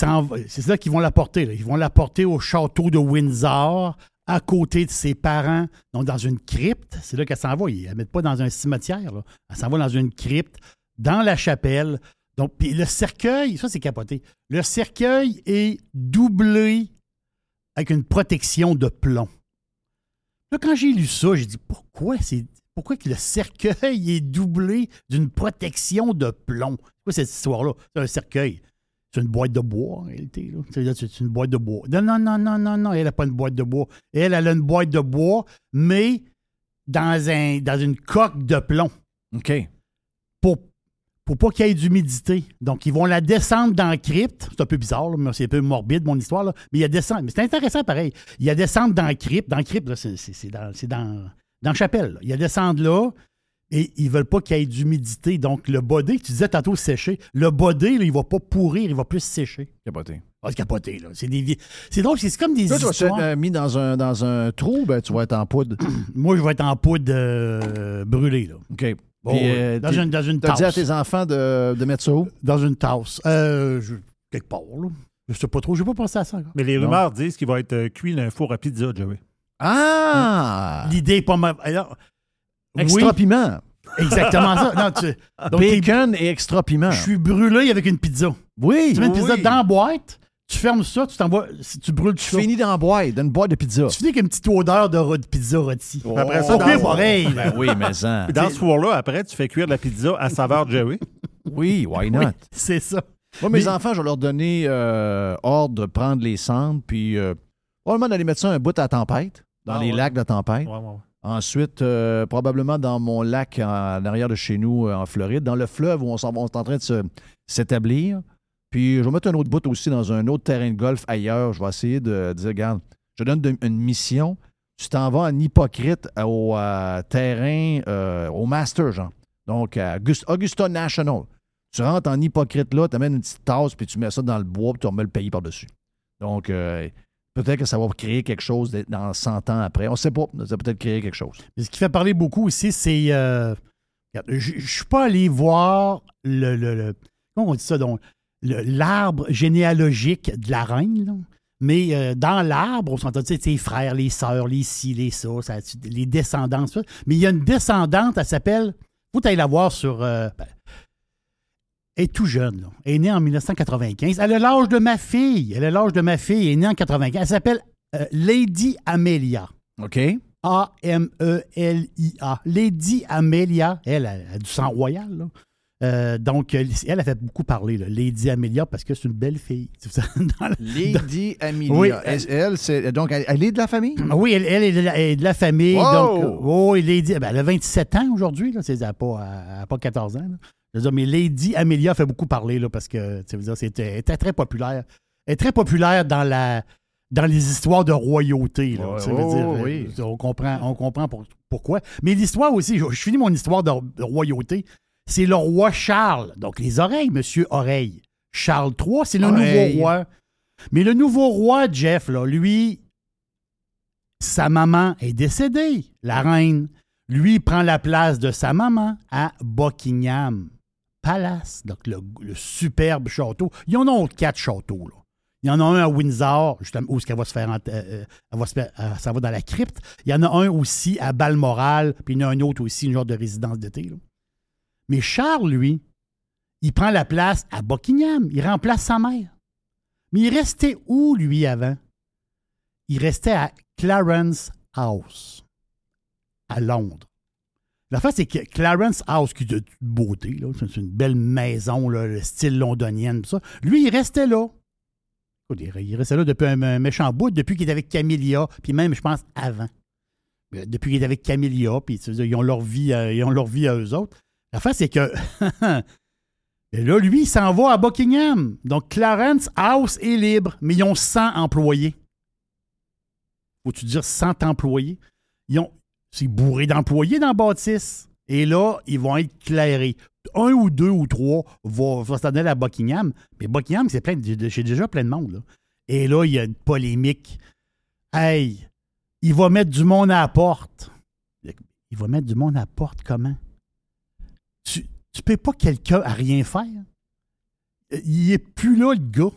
c'est là qu'ils vont la porter. là. Ils vont la porter au château de Windsor, à côté de ses parents, donc dans une crypte. C'est là qu'elle s'en va. Ils ne la mettent pas dans un cimetière. là. Elle s'en va dans une crypte, dans la chapelle. Donc, puis le cercueil, ça c'est capoté. Le cercueil est doublé avec une protection de plomb. Là, quand j'ai lu ça, j'ai dit pourquoi c'est pourquoi que le cercueil est doublé d'une protection de plomb? C'est quoi cette histoire-là? C'est un cercueil. C'est une boîte de bois, en réalité. là. C'est- là, C'est une boîte de bois. Non, non, non, non, non, non. Elle n'a pas une boîte de bois. Elle, elle a une boîte de bois, mais dans, un, dans une coque de plomb. OK. Pour, pour pas qu'il y ait d'humidité. Donc, ils vont la descendre dans la crypte. C'est un peu bizarre, là, mais c'est un peu morbide, mon histoire. là. Mais il y a descendre. Mais c'est intéressant, pareil. Il y a descendre dans la crypte. Dans la crypte, c'est dans, c'est dans, dans la chapelle. là. Il y a descendre là. Et ils veulent pas qu'il y ait d'humidité. Donc, le body, tu disais tantôt sécher, le body, là, il va pas pourrir, il va plus sécher. Capoté. Ah, c'est capoté, là. C'est des vie- C'est drôle, c'est comme des Là, tu vas histoires. être euh, mis dans un, dans un trou, ben, tu vas être en poudre. Moi, je vais être en poudre euh, brûlée, là. OK. Bon, Puis, euh, dans une, dans une T'as dit à tasse. tes enfants de, de mettre ça où? Dans une tasse. Euh, je- quelque part, là. Je sais pas trop. Je vais pas penser à ça encore. Mais les Non. rumeurs disent qu'il va être euh, cuit dans un four à pizza, Joey. Ah! L'idée est pas mal. Alors, Extra oui, piment. Exactement ça. Non, tu- donc, t'es- Bacon et extra piment. je suis brûlé avec une pizza. Oui. Tu mets une pizza oui. dans la boîte, tu fermes ça, tu t'envoies, si tu brûles tout Tu ça. finis dans la boîte, dans une boîte de pizza. Tu finis avec une petite odeur de, de pizza rôtie. Puis après ça, dans- pareil. Ben oui, mais ça. Puis dans ce four-là, après, tu fais cuire de la pizza à saveur Joey. Oui, why not? Oui, c'est ça. Moi, mes Mais- enfants, je vais leur donner euh, ordre de prendre les cendres, puis euh, probablement d'aller mettre ça un bout à tempête, dans Ah les ouais. lacs de tempête. Ouais, ouais, ouais. Ensuite, euh, probablement dans mon lac en, en arrière de chez nous, euh, en Floride, dans le fleuve où on, s'en- on est en train de se- s'établir. Puis je vais mettre un autre bout aussi dans un autre terrain de golf ailleurs. Je vais essayer de dire, regarde, je donne une mission. Tu t'en vas en hypocrite au euh, terrain, euh, au Master, genre. Donc, à August- Augusta National. Tu rentres en hypocrite là, tu amènes une petite tasse, puis tu mets ça dans le bois, puis tu remets le pays par-dessus. Donc, euh, peut-être que ça va créer quelque chose dans 100 ans après. On ne sait pas. Ça va peut-être créer quelque chose. Mais ce qui fait parler beaucoup aussi, c'est. euh, je ne suis pas allé voir le- le- Comment on dit ça donc? L'arbre généalogique de la reine, là. Mais euh, dans l'arbre, on s'entend, tu sais, ses frères, les sœurs, les ci, les ça, ça, les descendants, ça. Mais il y a une descendante, elle s'appelle. Faut aller la voir sur. euh, elle est tout jeune, là. Elle est née en 1995. Elle a l'âge de ma fille. Elle a l'âge de ma fille. Elle est née en 95. Elle s'appelle euh, Lady Amelia. OK? A-M-E-L-I-A. Lady Amelia, elle a, elle a du sang royal. là. Euh, donc, elle, elle a fait beaucoup parler, là, Lady Amelia, parce que c'est une belle fille. Dans la- Lady Amelia. Oui. Elle, elle, c'est, donc, elle, elle est de la famille? Oui, elle, est, de la, elle est de la famille. Wow! Donc, euh, oh, Lady, ben, elle a 27 ans aujourd'hui. là. C'est- Elle n'a pas, pas 14 ans. là. Je veux dire, mais Lady Amelia fait beaucoup parler là, parce que tu veux dire, c'était, était très populaire. Elle est très populaire dans, la, dans les histoires de royauté. là. Ouais, oh, dire, oui. On comprend, on comprend pour- pourquoi. Mais l'histoire aussi, je, je finis mon histoire de, de royauté. C'est le roi Charles. Donc, les oreilles, monsieur Oreille. Charles III, c'est le Oreille. nouveau roi. Mais le nouveau roi, Jeff, là, lui, sa maman est décédée, la reine. Lui il prend la place de sa maman à Buckingham Palace, donc le, le superbe château. Il y en a quatre châteaux. Là. Il y en a un à Windsor, justement, où est-ce qu'elle va se faire, ent- euh, euh, elle va se faire- euh, ça va dans la crypte. Il y en a un aussi à Balmoral, puis il y en a un autre aussi, une genre de résidence d'été. Mais Charles, lui, il prend la place à Buckingham. Il remplace sa mère. Mais il restait où, lui, avant? Il restait à Clarence House, à Londres. L'affaire, c'est que Clarence House, qui est de beauté, c'est une belle maison, le style londonien, tout ça, lui, il restait là. Il restait là depuis un, méchant bout, depuis qu'il est avec Camilla, puis même, je pense, avant. Euh, Depuis qu'il est avec Camilla, puis ils ont leur vie, à- ils ont leur vie à eux autres. L'affaire, c'est que Et là, lui, il s'en va à Buckingham. Donc, Clarence House est libre, mais ils ont 100 employés. Faut-tu dire 100 employés? Ils c'est bourré d'employés dans Bâtisse. Et là, ils vont être clairés. Un ou deux ou trois vont, vont s'en aller à Buckingham. Mais Buckingham, c'est plein de, déjà plein de monde. Et là, il y a une polémique. Hey, il va mettre du monde à la porte. Il va mettre du monde à la porte comment? Tu, tu peux pas quelqu'un à rien faire. Il est plus là, le gars.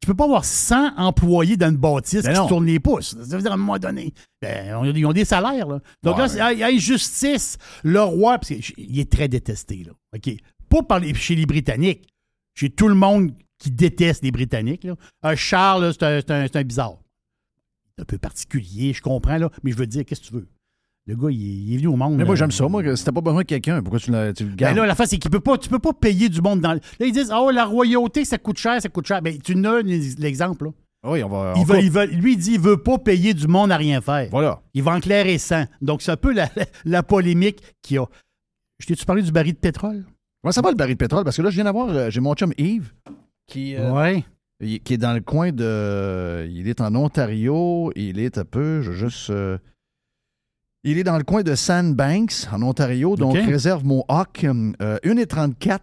Tu peux pas avoir 100 employés dans une bâtisse Ben qui se tournent les pouces. Ça veut dire, à un moment donné, ben, ils ont des salaires. Là. Donc Ouais, là, c'est hey, hey, justice. Le roi, parce qu'il est très détesté. Là. OK? Pas par les- chez les Britanniques. Chez tout le monde qui déteste les Britanniques. Là. Un Charles, là, c'est un, un- c'est un bizarre. Un peu particulier, je comprends, là, mais je veux dire, qu'est-ce que tu veux? Le gars, il, est- il est venu au monde. Mais moi, là. j'aime ça. Moi, si t'as pas besoin de quelqu'un, pourquoi tu, l'as- tu le Ben gardes? là, la face, c'est qu'il peut pas, tu peux pas payer du monde dans. le- Là, ils disent, oh, la royauté, ça coûte cher, ça coûte cher. Ben, tu n'as l'exemple, là. oui, on va. Il veut, coupe. il veut- lui, il dit, il veut pas payer du monde à rien faire. Voilà. Il va en clair et sang. Donc, c'est un peu la, la- polémique qu'il y a. Je t'ai-tu parlé du baril de pétrole? Comment ça va le baril de pétrole? Parce que là, je viens d'avoir. euh, J'ai mon chum Yves qui, euh, Ouais. qui est dans le coin de. Il est en Ontario. Il est un peu. Je veux juste. euh, il est dans le coin de Sandbanks, en Ontario. Donc, OK. réserve Mohawk. Euh, 1,34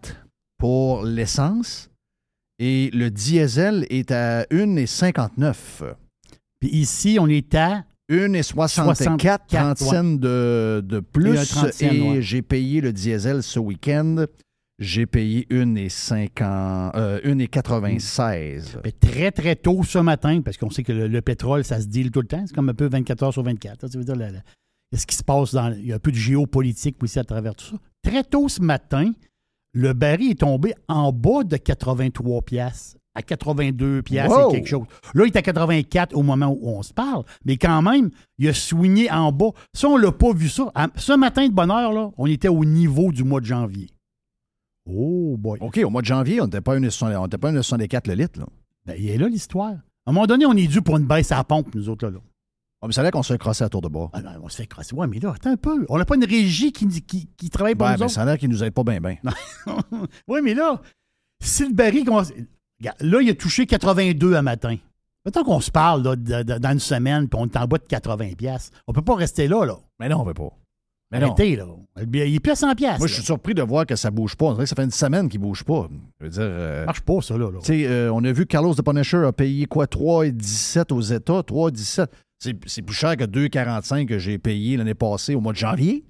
pour l'essence. Et le diesel est à 1,59. Puis ici, on est à 1,64, 64, 30 ouais. cents de, de plus. 30 cents, Et ouais. j'ai payé le diesel ce week-end. J'ai payé 1,50, euh, 1,96. ben, très, très tôt ce matin, parce qu'on sait que le, le pétrole, ça se deal tout le temps. C'est comme un peu 24 heures sur 24. là. Ça veut dire, la- la- ce qui se passe dans. Il y a un peu de géopolitique aussi à travers tout ça. Très tôt ce matin, le baril est tombé en bas de 83 piastres, à 82 piastres Wow! et quelque chose. Là, il est à 84 au moment où on se parle, mais quand même, il a swingé en bas. Ça, on l'a pas vu ça. Ce matin de bonne heure, là, on était au niveau du mois de janvier. Oh boy. OK, au mois de janvier, on n'était pas à 1,60 on était pas à 1,64 le litre. Là. Ben, il est là l'histoire. À un moment donné, on est dû pour une baisse à la pompe, nous autres, là. là. On me savait qu'on se fait crosser à tour de bord. Ah non, on se fait crosser. Ouais, mais là, attends un peu. On n'a pas une régie qui, qui, qui travaille pour Ouais, nous mais autres. ça a l'air qu'il nous aide pas bien, bien. oui, mais là, si le baril commence. Là, il a touché 82 à matin. Mettons qu'on se parle là, de- de- dans une semaine, puis on est en bas de 80 pièces. On peut pas rester là, là. Mais non, on veut pas. Mais non. Arrêtez, là. Il est plus à 100 pièces. Moi, je suis surpris de voir que ça bouge pas. On dirait que ça fait une semaine qu'il bouge pas. Je veux dire. euh, marche pas, ça, là. là. Tu sais, euh, on a vu Carlos de Punisher a payé quoi? 3,17 aux États, 3,17. C'est plus cher que 2,45 que j'ai payé l'année passée au mois de janvier.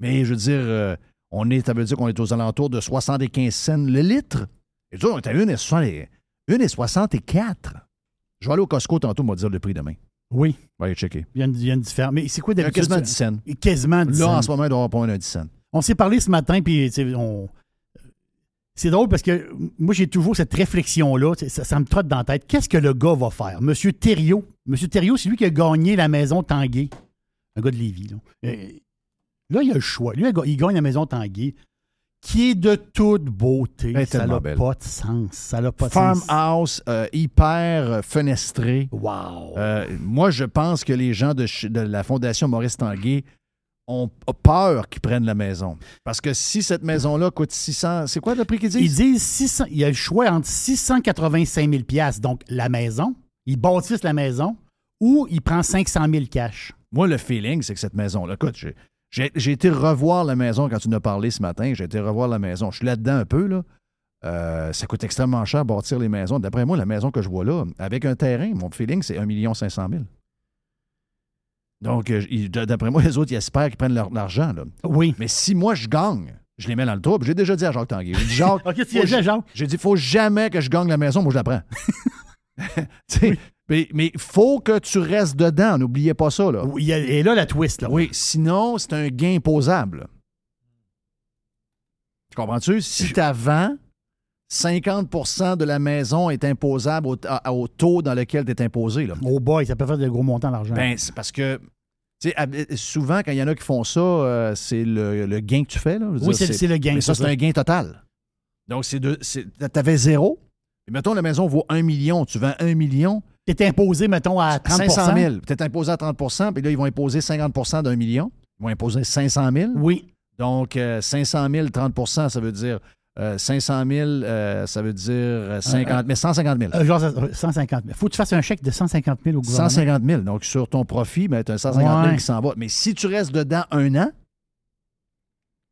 Mais je veux dire, euh, on est, ça veut dire qu'on est aux alentours de 75 cents le litre. Et toi, on est à 1,60 1,64. Je vais aller au Costco tantôt, on va dire le prix demain. Oui. On va aller checker. Il y a une, il y a une différence. Mais c'est quoi d'habitude? quasiment ça? 10 cents. Quasiment 10 Là, en cents. ce moment, il doit avoir pas un 10 cents. On s'est parlé ce matin, puis on. C'est drôle parce que moi, j'ai toujours cette réflexion-là. Ça, ça me trotte dans la tête. Qu'est-ce que le gars va faire? Monsieur Thériault. Monsieur Thériault, c'est lui qui a gagné la maison Tanguay. Un gars de Lévis. Là, Euh, là il a le choix. Lui, il gagne la maison Tanguay, qui est de toute beauté. Elle ça n'a pas de sens. Ça n'a pas de sens. Farmhouse, euh, hyper fenestré. Wow. Euh, moi, je pense que les gens de, de la Fondation Maurice Tanguay ont peur qu'ils prennent la maison. Parce que si cette maison-là coûte 600... C'est quoi le prix qu'ils disent? Ils disent 600, il y a le choix entre 685 000 piastres, donc la maison, ils bâtissent la maison, ou il prend 500 000 cash. Moi, le feeling, c'est que cette maison-là... Écoute, j'ai été revoir la maison quand tu nous as parlé ce matin. J'ai été revoir la maison. Je suis là-dedans un peu, là. Euh, ça coûte extrêmement cher bâtir les maisons. D'après moi, la maison que je vois là, avec un terrain, mon feeling, c'est 1 500 000 Donc, euh, d'après moi, les autres, ils espèrent qu'ils prennent leur argent. Là. Oui. Mais si moi, je gagne, je les mets dans le trou. J'ai déjà dit à Jacques Tanguay. J'ai dit, Jacques, OK, tu faut Jacques? J'ai dit, faut jamais que je gagne la maison, moi, je la prends. Mais il faut que tu restes dedans. N'oubliez pas ça. Là. Oui, et là, la twist. Là. Oui, sinon, c'est un gain imposable. Tu comprends-tu? Si tu vends, 50% de la maison est imposable au, à- au taux dans lequel tu es imposé. Là. Oh boy, ça peut faire de gros montants d'argent. Ben, c'est parce que, souvent, quand il y en a qui font ça, euh, c'est le, le gain que tu fais. Là. Oui, c'est- le gain, Mais ça, c'est un gain total. Donc, c'est de, tu avais zéro. Et mettons, la maison vaut 1 million. Tu vends 1 million. Tu es imposé, mettons, à 30 500 000. Tu es imposé à 30 puis là, ils vont imposer 50% d'un million. Ils vont imposer 500 000. Oui. Donc, euh, 500 000, 30% ça veut dire euh, 500 000, euh, ça veut dire euh, 50 000, 150 000. Euh, genre 150 000. Faut que tu fasses un chèque de 150 000 au gouvernement. 150 000. Donc, sur ton profit, ben, tu as 150 000 Ouais. qui s'en va. Mais si tu restes dedans un an,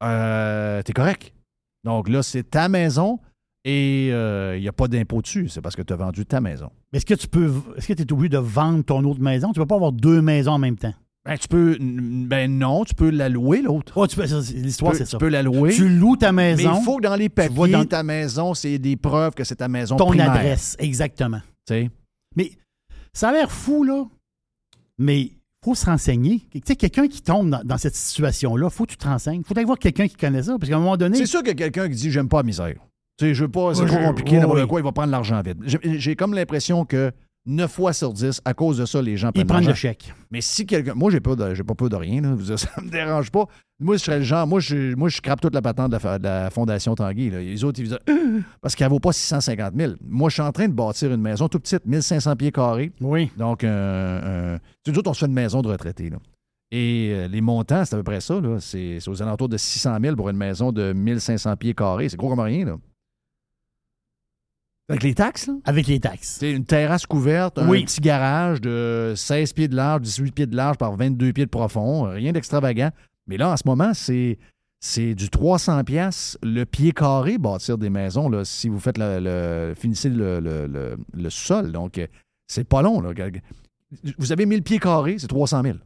euh, tu es correct. Donc là, c'est ta maison et euh, il n'y a pas d'impôt dessus. C'est parce que tu as vendu ta maison. Mais Est-ce que tu peux. Est-ce que tu es obligé de vendre ton autre maison? Tu ne peux pas avoir deux maisons en même temps. Ben, tu peux. Ben non, tu peux la louer, l'autre. Oh, tu L'histoire, Tu c'est ça. Tu peux la louer. Tu loues ta maison. Mais il faut que dans les papiers, vois dans- ta maison, c'est des preuves que c'est ta maison ton primaire. adresse, exactement. Tu sais? Mais ça a l'air fou, là. Mais il faut se renseigner. Tu sais, quelqu'un qui tombe dans, dans cette situation-là, faut que tu te renseignes. faut aller voir quelqu'un qui connaît ça. Parce qu'à un moment donné. C'est sûr qu'il y a quelqu'un qui dit J'aime pas la misère. Tu sais, je veux pas, c'est trop compliqué, n'importe oui. quoi, il va prendre l'argent vite. J'ai comme l'impression que 9 fois sur 10, à cause de ça, les gens Ils prennent prennent le chèque. Mais si quelqu'un. Moi, j'ai pas, de- j'ai pas peur de rien, là. Ça me dérange pas. Moi, je serais le genre. Moi, je, moi, je crape toute la patente de la, fa- de la Fondation Tanguy. là. Les autres, ils disent Euh, Parce qu'elle vaut pas 650 000. Moi, je suis en train de bâtir une maison toute petite, 1500 pieds carrés. Oui. Donc, euh, euh, tu nous autres, on se fait une maison de retraité. Là. Et euh, les montants, c'est à peu près ça. là. C'est c'est aux alentours de 600 000 pour une maison de 1500 pieds carrés. C'est gros comme rien. Là. Avec les taxes, là? Avec les taxes. C'est une terrasse couverte, un petit garage de 16 pieds de large, 18 pieds de large par 22 pieds de profond. Rien d'extravagant. Mais là, en ce moment, c'est. C'est du 300 pièces le pied carré bâtir des maisons là, si vous faites le, le- finissez le, le- le- le sol. Donc euh, c'est pas long là. Vous avez 1000 pieds carrés, c'est 300 000.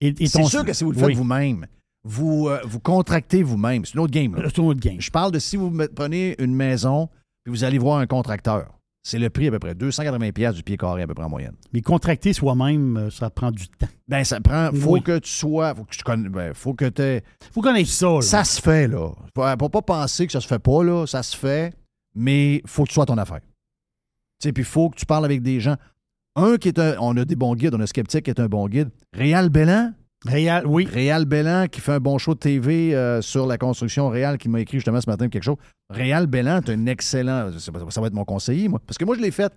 Et, et C'est ton- sûr que si vous le faites Oui. vous-même, vous, euh, vous contractez vous-même. C'est une autre game. là. C'est une autre game. Je parle de si vous prenez une maison puis vous allez voir un contracteur. C'est le prix à peu près 280 pièces du pied carré à peu près en moyenne. Mais contracter soi-même, euh, ça prend du temps. Ben ça prend faut Oui. que tu sois faut que tu connais ben, faut que tu faut connaître ça. là. Ça se fait là. Faut, faut pas penser que ça se fait pas là, ça se fait, mais faut que tu sois ton affaire. Tu sais puis faut que tu parles avec des gens. Un qui est un on a des bons guides, on a Skeptique qui est un bon guide. Réal Bellan, Réal, oui. Bellan qui fait un bon show de TV euh, sur la construction. Réal qui m'a écrit justement ce matin quelque chose. Réal Bellan est un excellent. c'est Ça va être mon conseiller, moi. Parce que moi, je l'ai fait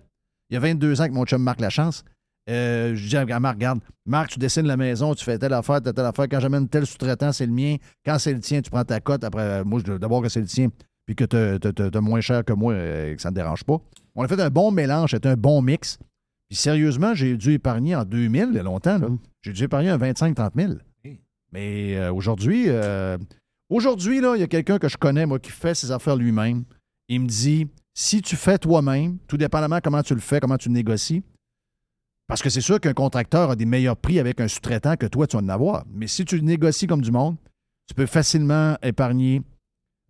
il y a 22 ans avec mon chum Marc Lachance. Euh, je dis à Marc, regarde, Marc, tu dessines la maison, tu fais telle affaire, telle, affaire. Quand j'amène tel sous-traitant, c'est le mien. Quand c'est le tien, tu prends ta cote. Après, euh, moi, je d'abord que c'est le tien, puis que tu as moins cher que moi, euh, que ça ne dérange pas. On a fait un bon mélange, c'était un bon mix. Puis sérieusement, j'ai dû épargner en 2000, il y a longtemps, là. J'ai dû épargner un 25-30 000. Mais euh, aujourd'hui, euh, aujourd'hui, là, il y a quelqu'un que je connais, moi, qui fait ses affaires lui-même. Il me dit si tu fais toi-même, tout dépendamment comment tu le fais, comment tu le négocies, parce que c'est sûr qu'un contracteur a des meilleurs prix avec un sous-traitant que toi, tu vas en avoir. Mais si tu le négocies comme du monde, tu peux facilement épargner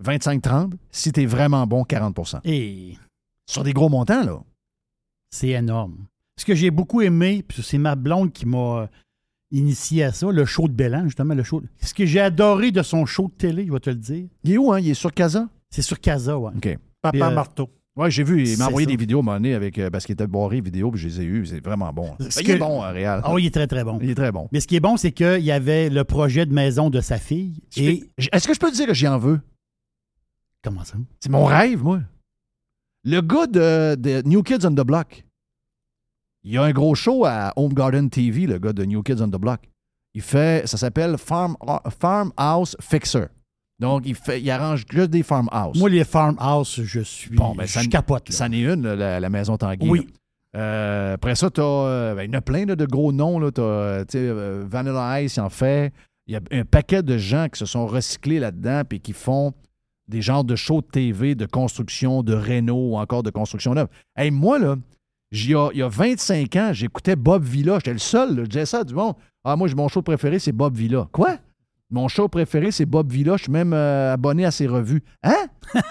25-30. Si tu es vraiment bon, 40% Et Sur des gros montants, là. c'est énorme. Ce que j'ai beaucoup aimé, puis c'est ma blonde qui m'a euh, initié à ça, le show de Bélan, justement, le show. Ce que j'ai adoré de son show de télé, je vais te le dire. Il est où, hein? Il est sur Casa? C'est sur Casa, ouais. OK. Papa Puis, euh, Marteau. Ouais, j'ai vu. Il m'a envoyé ça. des vidéos à un moment donné avec, euh, parce qu'il était barré vidéo, puis je les ai eues. C'est vraiment bon. Ben, Ce il est bon, hein, Réal. Oui, il est très, très bon. Il est très bon. Mais ce qui est bon, c'est qu'il y avait le projet de maison de sa fille. Et. Est-ce que je peux te dire que j'y en veux? Comment ça? C'est mon rêve, moi. Le gars de, de New Kids on the Block, il y a un gros show à Home Garden TV, le gars de New Kids on the Block. Il fait, ça s'appelle Farm, Farmhouse Fixer. Donc, il, fait, il arrange juste des farmhouses. Moi, les farmhouse, je suis. Bon, ben, ça, je capote. là. Ça en est une, là, la, la maison Tanguy. Oui. là. Euh, après ça, tu as. il y en a plein là, de gros noms. Tu as Vanilla Ice, il en fait. Il y a un paquet de gens qui se sont recyclés là-dedans et qui font des genres de shows de TV, de construction, de réno ou encore de construction neuve. Hey, moi, là, a- il y a 25 ans, j'écoutais Bob Villa. J'étais le seul. là. Je disais ça du bon. Ah, moi, mon show préféré, c'est Bob Villa. Quoi? Mon show préféré, c'est Bob Villa. Je suis même euh, abonné à ses revues. Hein?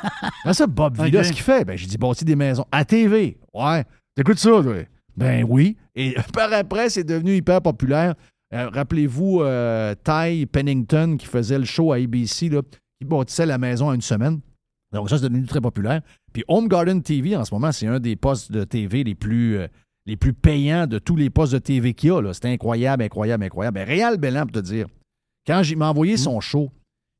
Comment ça, Bob Villa, ce qu'il fait? Ben, j'ai dit bâtir des maisons. À TV. Ouais. T'écoutes ça, toi? Ben oui. Et par après, c'est devenu hyper populaire. Euh, Rappelez-vous euh, Ty Pennington qui faisait le show à ABC, là, qui bâtissait la maison en une semaine. Donc ça, c'est devenu très populaire. Puis Home Garden TV, en ce moment, c'est un des postes de TV les plus, euh, les plus payants de tous les postes de TV qu'il y a. C'est incroyable, incroyable, incroyable. Ben, Réal Bellan, pour te dire, quand il m'a envoyé son show,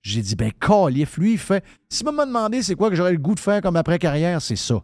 j'ai dit, ben, calif, lui, il fait. S'il m'a demandé c'est quoi que j'aurais le goût de faire comme après-carrière, c'est ça.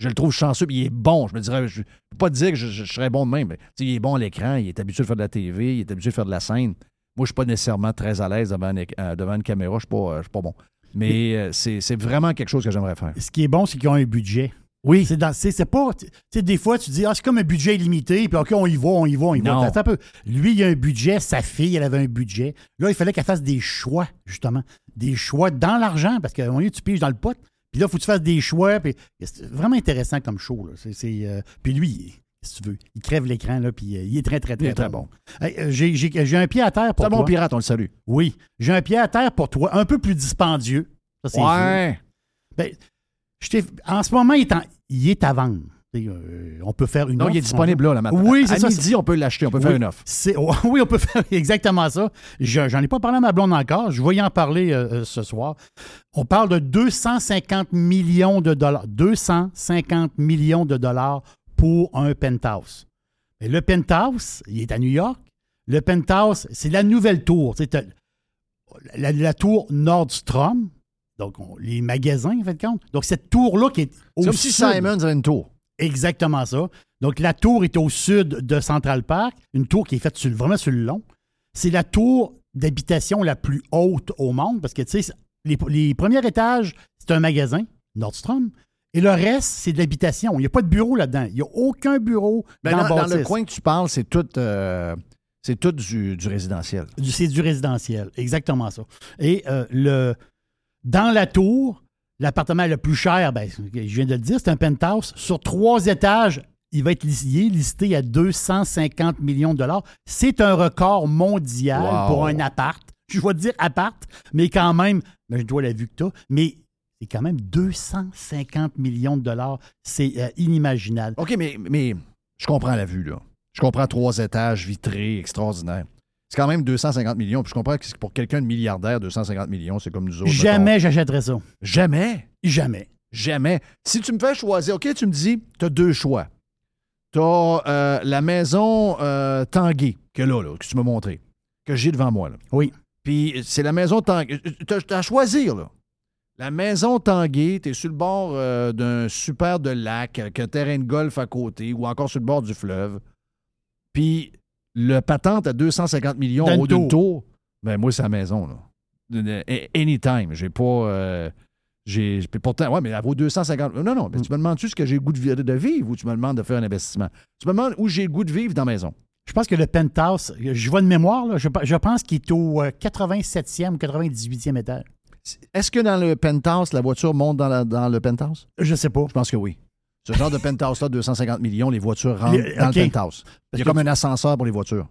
Je le trouve chanceux, puis il est bon. Je me dirais, je ne peux pas te dire que je, je- je serais bon de même, mais il est bon à l'écran, il est habitué de faire de la TV, il est habitué de faire de la scène. Moi, je suis pas nécessairement très à l'aise devant euh, devant une caméra, je suis pas, euh, je suis pas bon. Mais euh, c'est vraiment quelque chose que j'aimerais faire. Ce qui est bon, c'est qu'ils ont un budget. Oui. C'est dans- c'est pas. Tu sais, des fois, tu dis, ah, c'est comme un budget illimité, puis OK, on y va, on y va, on y Non. va. Attends un peu. Lui, il a un budget, sa fille, elle avait un budget. Là, il fallait qu'elle fasse des choix, justement. Des choix dans l'argent, parce qu'à un moment donné, tu piges dans le pot. Puis là, il faut que tu fasses des choix. Puis c'est vraiment intéressant comme show. Là. Euh, puis lui, si tu veux, il crève l'écran, là, puis euh, il est très, très, très, très bon. Euh, J'ai un pied à terre pour C'est toi. bon pirate, on le salue. Oui. J'ai un pied à terre pour toi, un peu plus dispendieux. Ça, c'est Ouais. Ben, en ce moment, il est, en- il est à vendre. Euh, on peut faire une Non, il est offre, disponible on- là, là, maintenant. Oui, c'est ça. midi, on peut l'acheter, on peut faire une offre. c'est- Oui, on peut faire exactement ça. Je- J'en ai pas parlé à ma blonde encore. Je vais y en parler ce soir. On parle de 250 millions de dollars. 250 millions de dollars pour un penthouse. Le penthouse, il est à New York. Le penthouse, c'est la nouvelle tour. Sais, t'as La, la tour Nordstrom, donc on- les magasins, en fait compte. Donc cette tour-là qui est au C'est si sud. Simons avait une tour. Exactement ça. Donc, la tour est au sud de Central Park, une tour qui est faite sur, vraiment sur le long. C'est la tour d'habitation la plus haute au monde parce que, tu sais, les, les premiers étages, c'est un magasin, Nordstrom, et le reste, c'est de l'habitation. Il n'y a pas de bureau là-dedans. Il n'y a aucun bureau Ben, dans, dans, dans le coin que tu parles, c'est tout, euh, c'est tout du, du résidentiel. C'est du résidentiel, exactement ça. Et euh, le, dans la tour, l'appartement le plus cher, ben, je viens de le dire, c'est un penthouse. Sur trois étages, il va être listé, listé à 250 millions de dollars. C'est un record mondial Wow. pour un appart. Je vais dire appart, mais quand même, ben, je dois la vue que tu as, mais c'est quand même 250 millions de dollars. C'est euh, inimaginable. OK, mais, mais je comprends la vue, là. Je comprends trois étages vitrés, extraordinaire. C'est quand même 250 millions. Puis je comprends que pour quelqu'un de milliardaire, 250 millions, c'est comme nous autres. Jamais j'achèterais ça. Jamais? Jamais. Jamais. Si tu me fais choisir, OK, tu me dis, tu as deux choix. Tu as la maison euh, Tanguay, que là, là, que tu m'as montré, que j'ai devant moi. Là. Oui. Puis c'est la maison Tanguay. Tu as à choisir, là. La maison Tanguay, tu es sur le bord euh, d'un super de lac avec un terrain de golf à côté ou encore sur le bord du fleuve. Puis le patente à 250 millions au d'une tour. ben moi, c'est la maison. Là. Anytime. J'ai pas. euh, j'ai, pourtant, ouais, mais elle vaut 250. Non, non, mais tu me demandes-tu ce que j'ai le goût de, vi- de vivre ou tu me demandes de faire un investissement? Tu me demandes où j'ai le goût de vivre dans la maison. Je pense que le penthouse, je vois de mémoire, là, je, je pense qu'il est au euh, 87e ou 98e étage. Est-ce que dans le penthouse, la voiture monte dans, la- dans le penthouse? Je sais pas. Je pense que oui. Ce genre de penthouse-là, 250 millions, les voitures rentrent dans le penthouse. Il y a comme tu- un ascenseur pour les voitures.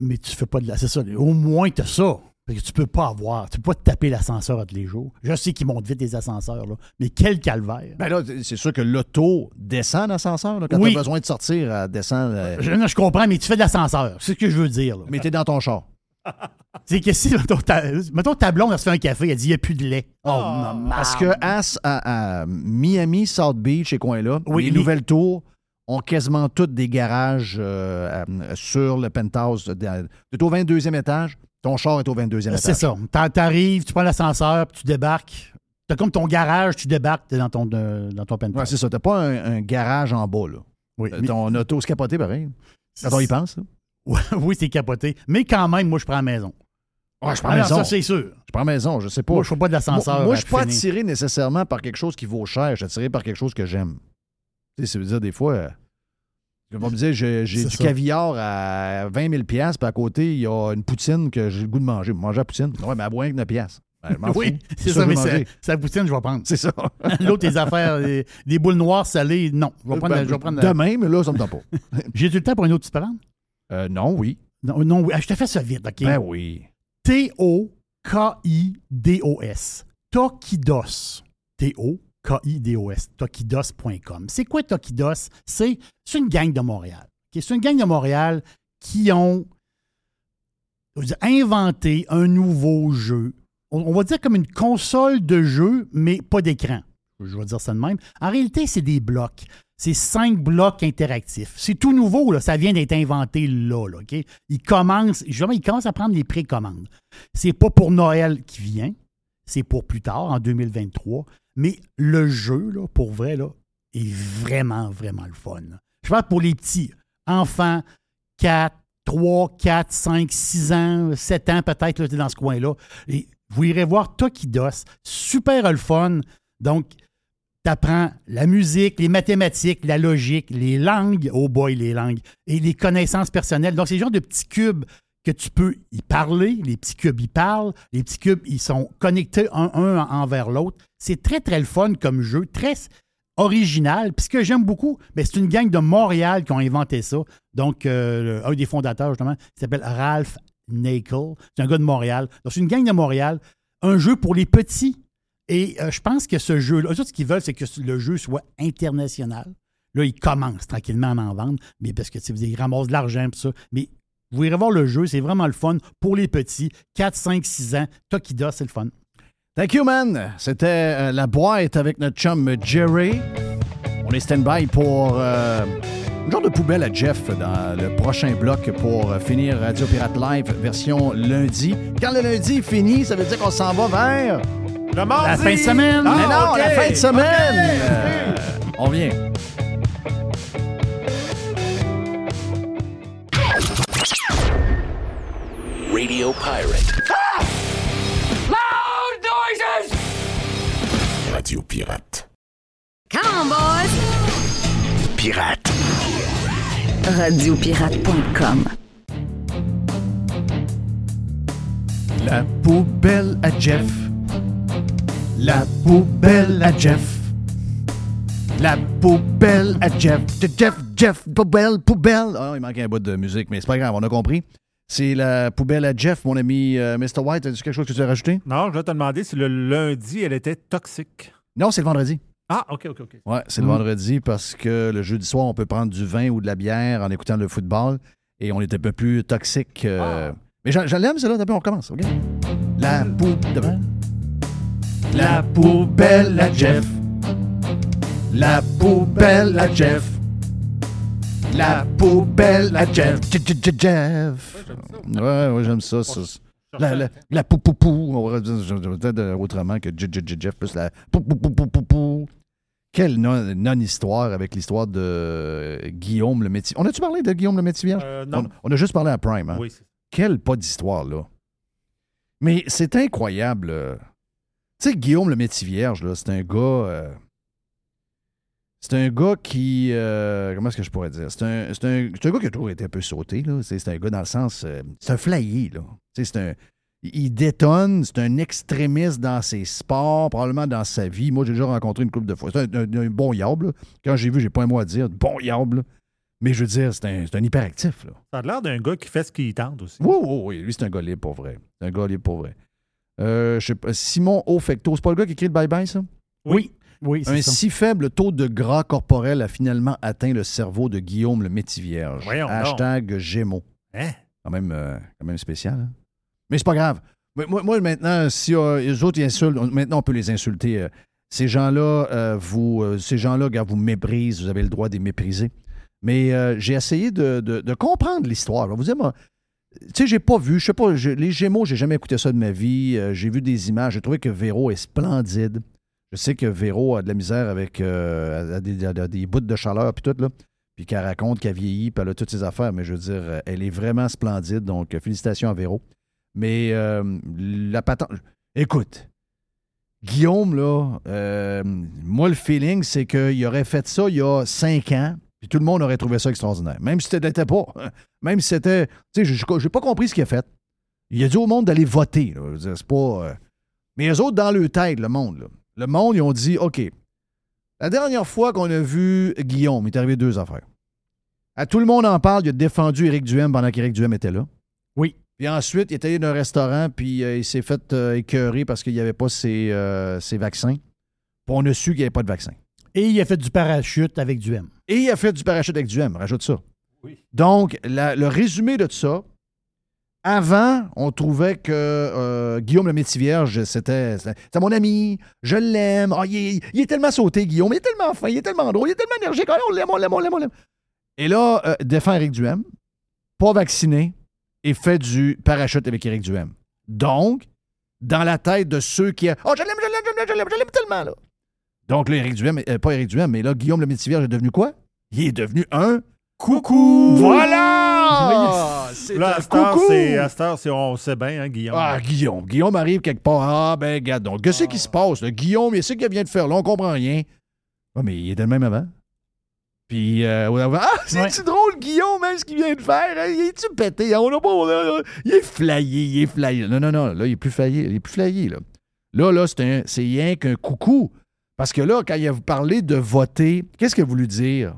Mais tu fais pas de la. C'est ça. Au moins, tu as ça. Parce que tu peux pas avoir. Tu peux pas te taper l'ascenseur tous les jours. Je sais qu'ils montent vite les ascenseurs, là. Mais quel calvaire. Ben là, c'est sûr que l'auto descend l'ascenseur. Quand Oui. tu as besoin de sortir, elle descend. euh, Je, non, je comprends, mais tu fais de l'ascenseur. C'est ce que je veux dire. là. Mais t'es dans ton char. C'est que si, mettons, ta, mettons, ta blonde, elle se fait un café, elle dit il n'y a plus de lait. Oh, non, Parce que à, à- à Miami, South Beach, ces coins-là, Oui, les les- nouvelles tours ont quasiment toutes des garages euh, euh, sur le penthouse. Tu es au 22e étage, ton char est au 22e étage. C'est ça. T'en- T'arrives, tu prends l'ascenseur, puis tu débarques. T'as comme ton garage, tu débarques, dans ton, dans ton penthouse. Ouais, c'est ça. T'as pas un, un garage en bas, là. Oui, Euh, mais- Ton auto se capoté, pareil. Quand on y pense, là. Oui, c'est capoté. Mais quand même, moi, je prends la maison. Ouais, je prends Ah la non, maison. Ça, c'est sûr. Je prends la maison, je sais pas. Moi, je fais pas de l'ascenseur. Moi, je suis pas finir. attiré nécessairement par quelque chose qui vaut cher. Je suis attiré par quelque chose que j'aime. Tu sais, ça veut dire des fois, euh, on va me dire, j'ai, du ça. caviar à 20 000 puis à côté, il y a une poutine que j'ai le goût de manger. Manger la poutine. Ouais, mais à moins que 9 piastres. Ben, je Oui, fous. c'est ça mais je c'est la poutine, je vais prendre. C'est ça. L'autre, les affaires, des, des boules noires salées, non. Je vais prendre, Ben, je vais prendre Demain, mais là, ça me tente pas. J'ai du temps pour une autre petite? Euh, non, oui. Non, non, oui. Ah, je te fais ça vite, OK? Ben oui. T-O-K-I-D-O-S. Tokidos. T-O-K-I-D-O-S. Tokidos.com. C'est quoi Tokidos? C'est une gang de Montréal. C'est une gang de Montréal qui ont dire, inventé un nouveau jeu. On, on va dire comme une console de jeu, mais pas d'écran. Je vais dire ça de même. En réalité, c'est des blocs. C'est cinq blocs interactifs. C'est tout nouveau, là. ça vient d'être inventé là. là, OK? Ils commencent, justement, ils commencent à prendre les précommandes. C'est pas pour Noël qui vient, c'est pour plus tard, en 2023. Mais le jeu, là, pour vrai, là, est vraiment, vraiment le fun. Je parle pour les petits enfants, 4, 3, 4, 5, 6 ans, 7 ans peut-être, dans ce coin-là. Vous irez voir Tokidos. Super le fun. Donc, tu apprends la musique, les mathématiques, la logique, les langues. Oh boy, les langues. Et les connaissances personnelles. Donc, c'est le genre de petits cubes que tu peux y parler. Les petits cubes y parlent. Les petits cubes, ils sont connectés un, un envers l'autre. C'est très, très le fun comme jeu. Très original. Puis ce que j'aime beaucoup, ben, c'est une gang de Montréal qui ont inventé ça. Donc, euh, un des fondateurs, justement, s'appelle Ralph Nakel. C'est un gars de Montréal. Donc, c'est une gang de Montréal. Un jeu pour les petits. Et euh, je pense que ce jeu-là, ce qu'ils veulent, c'est que le jeu soit international. Là, ils commencent tranquillement à en vendre, mais parce que ils ramassent de l'argent tout ça. Mais vous irez voir le jeu, c'est vraiment le fun pour les petits. 4, 5, 6 ans. Tokida, c'est le fun. Thank you, man. C'était euh, la boîte avec notre chum Jerry. On est stand-by pour euh, un genre de poubelle à Jeff dans le prochain bloc pour euh, finir Radio Pirate Live version lundi. Quand le lundi est fini, ça veut dire qu'on s'en va vers... Le mardi! La fin de semaine. Mais Ah, non, ok. la fin de semaine! Euh, on vient. Radio Pirate. Loud noises! Radio Pirate. Come on, boys! Pirate. Radiopirate.com. La poubelle à Jeff. La poubelle à Jeff. La poubelle à Jeff. Jeff, Jeff, poubelle, poubelle. Ah, il manque un bout de musique, mais c'est pas grave, on a compris. C'est la poubelle à Jeff, mon ami euh, Mr. White. As-tu quelque chose que tu as rajouté? Non, je vais te demander si le lundi, elle était toxique. Non, c'est le vendredi. Ah, OK, OK, OK. Ouais, c'est le Mm. vendredi parce que le jeudi soir, on peut prendre du vin ou de la bière en écoutant le football et on est un peu plus toxique. euh, Mais j'en j'en l'aime, celle-là. D'abord, on recommence, OK? La poubelle. La poubelle à Jeff. La poubelle à Jeff. La poubelle à Jeff. Je- je- je- Jeff. Ouais, ouais, j'aime ça. ça. La, la, la pou pou pou. On va dire- autrement que je- je- je- Jeff plus la pou pou pou pou pou pou. Quelle non- non-histoire avec l'histoire de euh, Guillaume le métier. On a-tu parlé de Guillaume le métier vierge? Euh, non. On, on a juste parlé à Prime. Hein? Oui, Quelle pas d'histoire, là. Mais c'est incroyable. Tu sais, Guillaume le métier vierge, là, c'est un gars. euh, C'est un gars qui. euh, comment est-ce que je pourrais dire? C'est un, un, gars qui a toujours été un peu sauté, là. C'est un gars dans le sens. euh, c'est un flyé, là. C'est un. Il détonne, c'est un extrémiste dans ses sports, probablement dans sa vie. Moi, j'ai déjà rencontré une couple de fois. C'est un, bon yable. là. Quand j'ai vu, j'ai pas un mot à dire. Bon yable. là. Mais je veux dire, c'est un, un hyperactif. Là. Ça a l'air d'un gars qui fait ce qu'il tente aussi. Oui, oui, oui. Lui, c'est un gars libre pour vrai. C'est un gars libre pour vrai. Euh, je sais pas, Simon Ofecto, c'est pas le gars qui écrit le bye-bye, ça? Oui. Oui, Un ça. si faible taux de gras corporel a finalement atteint le cerveau de Guillaume le Métivierge. Voyons. Hashtag Gémeaux. Hein? Quand même, euh, quand même spécial. hein? Mais c'est pas grave. Moi, maintenant, si euh, les autres ils insultent, on- maintenant on peut les insulter. euh, ces gens-là, euh, vous, euh, ces gens-là, gars, vous méprisent, vous avez le droit de les mépriser. Mais euh, j'ai essayé de, de- de comprendre l'histoire. Vous dire, moi, tu sais, j'ai pas vu, je sais pas, les Gémeaux, j'ai jamais écouté ça de ma vie. Euh, j'ai vu des images, j'ai trouvé que Véro est splendide. Je sais que Véro a de la misère avec euh, des, a bouts de chaleur puis tout, là. Puis qu'elle raconte qu'elle vieillit, puis elle a toutes ses affaires. Mais je veux dire, euh, elle est vraiment splendide. Donc, félicitations à Véro. Mais la patente. Écoute, Guillaume, là, moi, le feeling, c'est qu'il aurait fait ça il y a cinq ans, puis tout le monde aurait trouvé ça extraordinaire. Même si c'était pas. Même si c'était. Tu sais, j'ai- pas compris ce qu'il a fait. Il a dit au monde d'aller voter. C'est pas. euh, Mais les autres, dans leur tête, le monde, là, le monde, ils ont dit OK, la dernière fois qu'on a vu Guillaume, il est arrivé deux affaires. À tout le monde en parle, il a défendu Éric Duhem pendant qu'Éric Duhem était là. Oui. Puis ensuite, il est allé dans un restaurant, puis euh, il s'est fait euh, écœurer parce qu'il n'y avait pas ses, euh, ses vaccins. Puis on a su qu'il n'y avait pas de vaccin. Et il a fait du parachute avec du M. Et il a fait du parachute avec du M, rajoute ça. Donc, la- le résumé de tout ça, avant, on trouvait que euh, Guillaume le Métivierge, c'était c'était- c'était mon ami, je l'aime, Ah, il, est, il est tellement sauté, Guillaume, il est tellement fin, il est tellement drôle, il est tellement énergique, Ah, on l'aime, on l'aime, on l'aime, on l'aime. Et là, euh, défend Éric Duhem, pas vacciné, et fait du parachute avec Éric Duhem. Donc, dans la tête de ceux qui... Oh, je l'aime, je l'aime, je l'aime, je l'aime, je l'aime tellement, là. Donc là, Éric Duhem, euh, pas Éric Duhem, mais là, Guillaume le Métivierge est devenu quoi? Il est devenu un Coucou! Voilà! C'est Là, à cette heure, coucou! c'est- à cette heure, c'est- on sait bien, hein, Guillaume. Ah, Guillaume. Guillaume arrive quelque part. Ah, ben, regarde donc. Qu'est-ce qui se passe? là? Guillaume, il sait qu'il vient de faire là, on comprend rien. Ah, mais il était le même avant. Puis, euh, ah, c'est-tu drôle, Guillaume, hein, ce qu'il vient de faire? hein? Il est-tu pété? On a pas, il est flayé, il est flayé. Non, non, non, là, il est plus flayé, il est plus flayé, là. Là, là, c'est rien qu'un coucou. Parce que là, quand il a parlé de voter, qu'est-ce qu'il a voulu dire?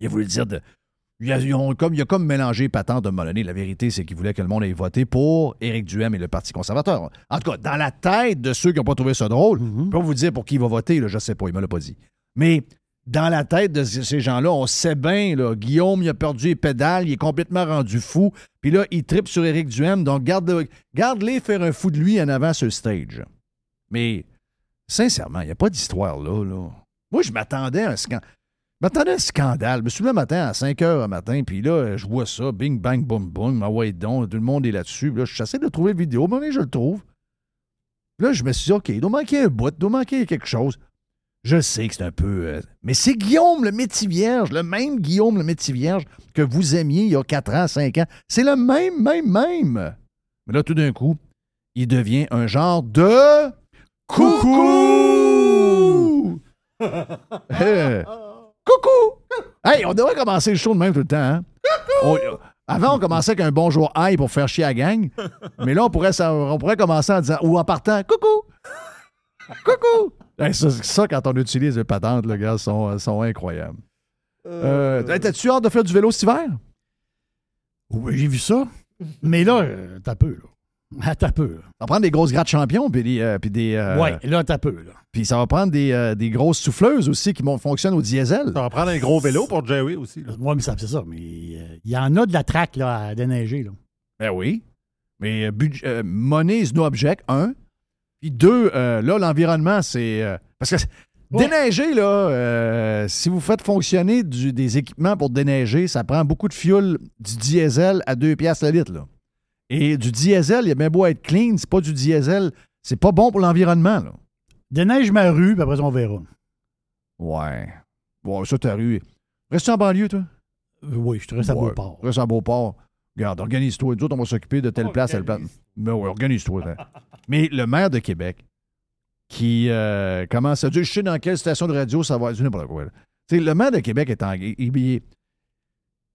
Il a voulu dire de. Il a, ils ont comme, il a comme mélangé patente de donné. La vérité, c'est qu'il voulait que le monde ait voté pour Éric Duhem et le Parti conservateur. En tout cas, dans la tête de ceux qui n'ont pas trouvé ça drôle, je peux pas vous dire pour qui il va voter, là, je ne sais pas, il ne me l'a pas dit. Mais dans la tête de ces gens-là, on sait bien, là, Guillaume, il a perdu les pédales, il est complètement rendu fou. Puis là, il tripe sur Éric Duhem, donc garde- garde-les faire un fou de lui en avant sur le stage. Mais sincèrement, il n'y a pas d'histoire là, là. Moi, je m'attendais à un scandale. Je m'attendais un scandale. Je me suis le matin à 5 heures le matin, puis là, je vois ça, bing, bang, boum, boum, ah ouais, donc, tout le monde est là-dessus. Là, je j'essaie de trouver la vidéo, mais je le trouve. Là, je me suis dit, OK, il doit manquer un bout, il doit manquer quelque chose. Je sais que c'est un peu. euh, mais c'est Guillaume le métier vierge, le même Guillaume le métier vierge que vous aimiez il y a 4 ans, 5 ans. C'est le même, même, même. Mais là, tout d'un coup, il devient un genre de. Coucou! Euh, coucou! Hey, on devrait commencer le show de même tout le temps, hein? On- avant, on commençait avec un bonjour aïe pour faire chier à la gang. Mais là, on pourrait, ça- on pourrait commencer en disant, ou en partant, coucou! Coucou! Hey, ça, ça, quand on utilise les patentes, les gars, sont, sont incroyables. Euh, hey, T'as-tu hâte de faire du vélo cet hiver? Oui, j'ai vu ça. Mais là, euh, t'as peu, là. Ah, T'as peu. Ça va prendre des grosses grattes champions, puis des. euh, puis des euh, Ouais, là, t'as peu, là. Puis ça va prendre des, euh, des grosses souffleuses aussi qui fonctionnent au diesel. Ça va prendre un gros vélo pour Jerry aussi. Oui, mais ça, c'est ça. Mais euh, il y en a de la traque, là, à déneiger, là. Ben oui. Mais euh, budg- euh, money is no object, un. Puis deux, euh, là, l'environnement, c'est. euh, parce que déneiger, là, euh, si vous faites fonctionner du- des équipements pour déneiger, ça prend beaucoup de fuel, du diesel à 2 piastres le litre, là. Et du diesel, il a bien beau être clean, c'est pas du diesel. C'est pas bon pour l'environnement, là. Déneige ma rue, puis après ça, on verra. Ouais. Bon, ça, ta rue. Reste en banlieue, toi? Euh, oui, je te reste à Ouais, Beauport. Reste à Beauport. Regarde, organise-toi. Nous autres, on va s'occuper de telle place, telle place. Mais ouais, organise-toi. hein. Mais le maire de Québec, qui euh, commence à dire Je sais dans quelle station de radio ça va être. n'importe quoi. le maire de Québec est en. Il, il-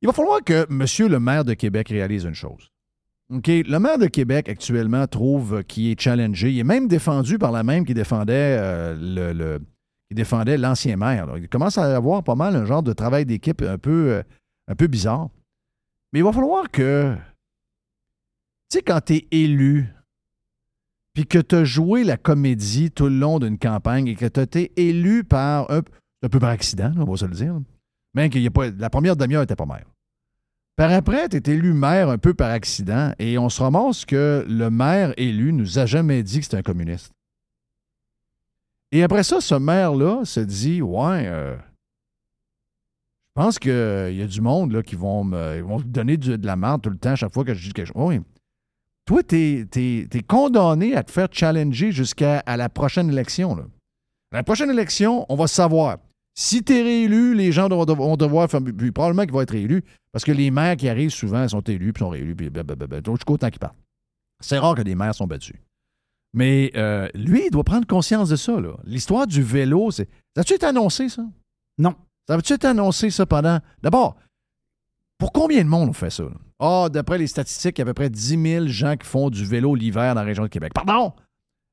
il va falloir que monsieur le maire de Québec réalise une chose. OK? Le maire de Québec, actuellement, trouve qu'il est challengé. Il est même défendu par la même qui défendait euh, le, l'ancien maire. Il commence à avoir pas mal un genre de travail d'équipe un peu, euh, bizarre. Mais il va falloir que. Tu sais, quand tu es élu, puis que tu as joué la comédie tout le long d'une campagne et que tu été élu par un, un peu par accident, on va se le dire. Même qu'il y a pas. La première demi-heure n'était pas maire. Par après, tu es élu maire un peu par accident et on se ramasse que le maire élu nous a jamais dit que c'était un communiste. Et après ça, ce maire-là se dit Ouais, euh, je pense qu'il y a du monde là, qui vont me, donner de la merde tout le temps, chaque fois que je dis quelque chose. Oui. Toi, tu es, condamné à te faire challenger jusqu'à la prochaine élection. La prochaine élection, on va savoir. Si tu es réélu, les gens vont devoir, vont devoir faire. puis probablement qu'ils vont être réélus, parce que les maires qui arrivent souvent sont élus, puis sont réélus, puis jusqu'au temps qu'ils partent. C'est rare que des maires sont battus. Mais euh, lui, il doit prendre conscience de ça. L'histoire du vélo, c'est. Ça a-tu été annoncé, ça? Non. Ça a-tu été annoncé, ça, pendant. D'abord, pour combien de monde on fait ça? Ah, d'après les statistiques, il y a à peu près 10 000 gens qui font du vélo l'hiver dans la région de Québec. Pardon?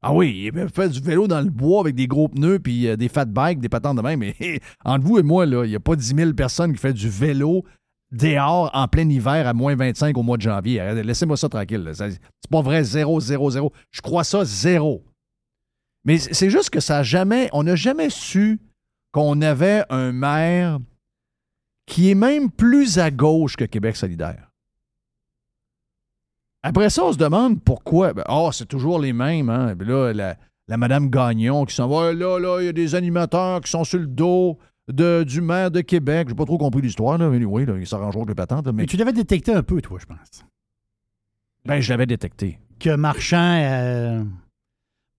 Ah oui, il fait du vélo dans le bois avec des gros pneus puis euh, des fat bikes, des patentes de même. Mais entre vous et moi, il n'y a pas 10 000 personnes qui font du vélo dehors en plein hiver à moins 25 au mois de janvier. Laissez-moi ça tranquille. C'est pas vrai, zéro, zéro, zéro. Je crois ça zéro. Mais c'est c'est juste que ça a jamais. On n'a jamais su qu'on avait un maire qui est même plus à gauche que Québec solidaire. Après ça, on se demande pourquoi. Ben, Ah, c'est toujours les mêmes. Hein? Là, la, la Madame Gagnon qui s'en va. Là, là, il y a des animateurs qui sont sur le dos de, du maire de Québec. J'ai pas trop compris l'histoire, là. Mais oui, là, ils s'arrangeront avec les patentes. là, Mais, Mais tu l'avais détecté un peu, toi, je pense. ben, je l'avais détecté. Que Marchand. euh,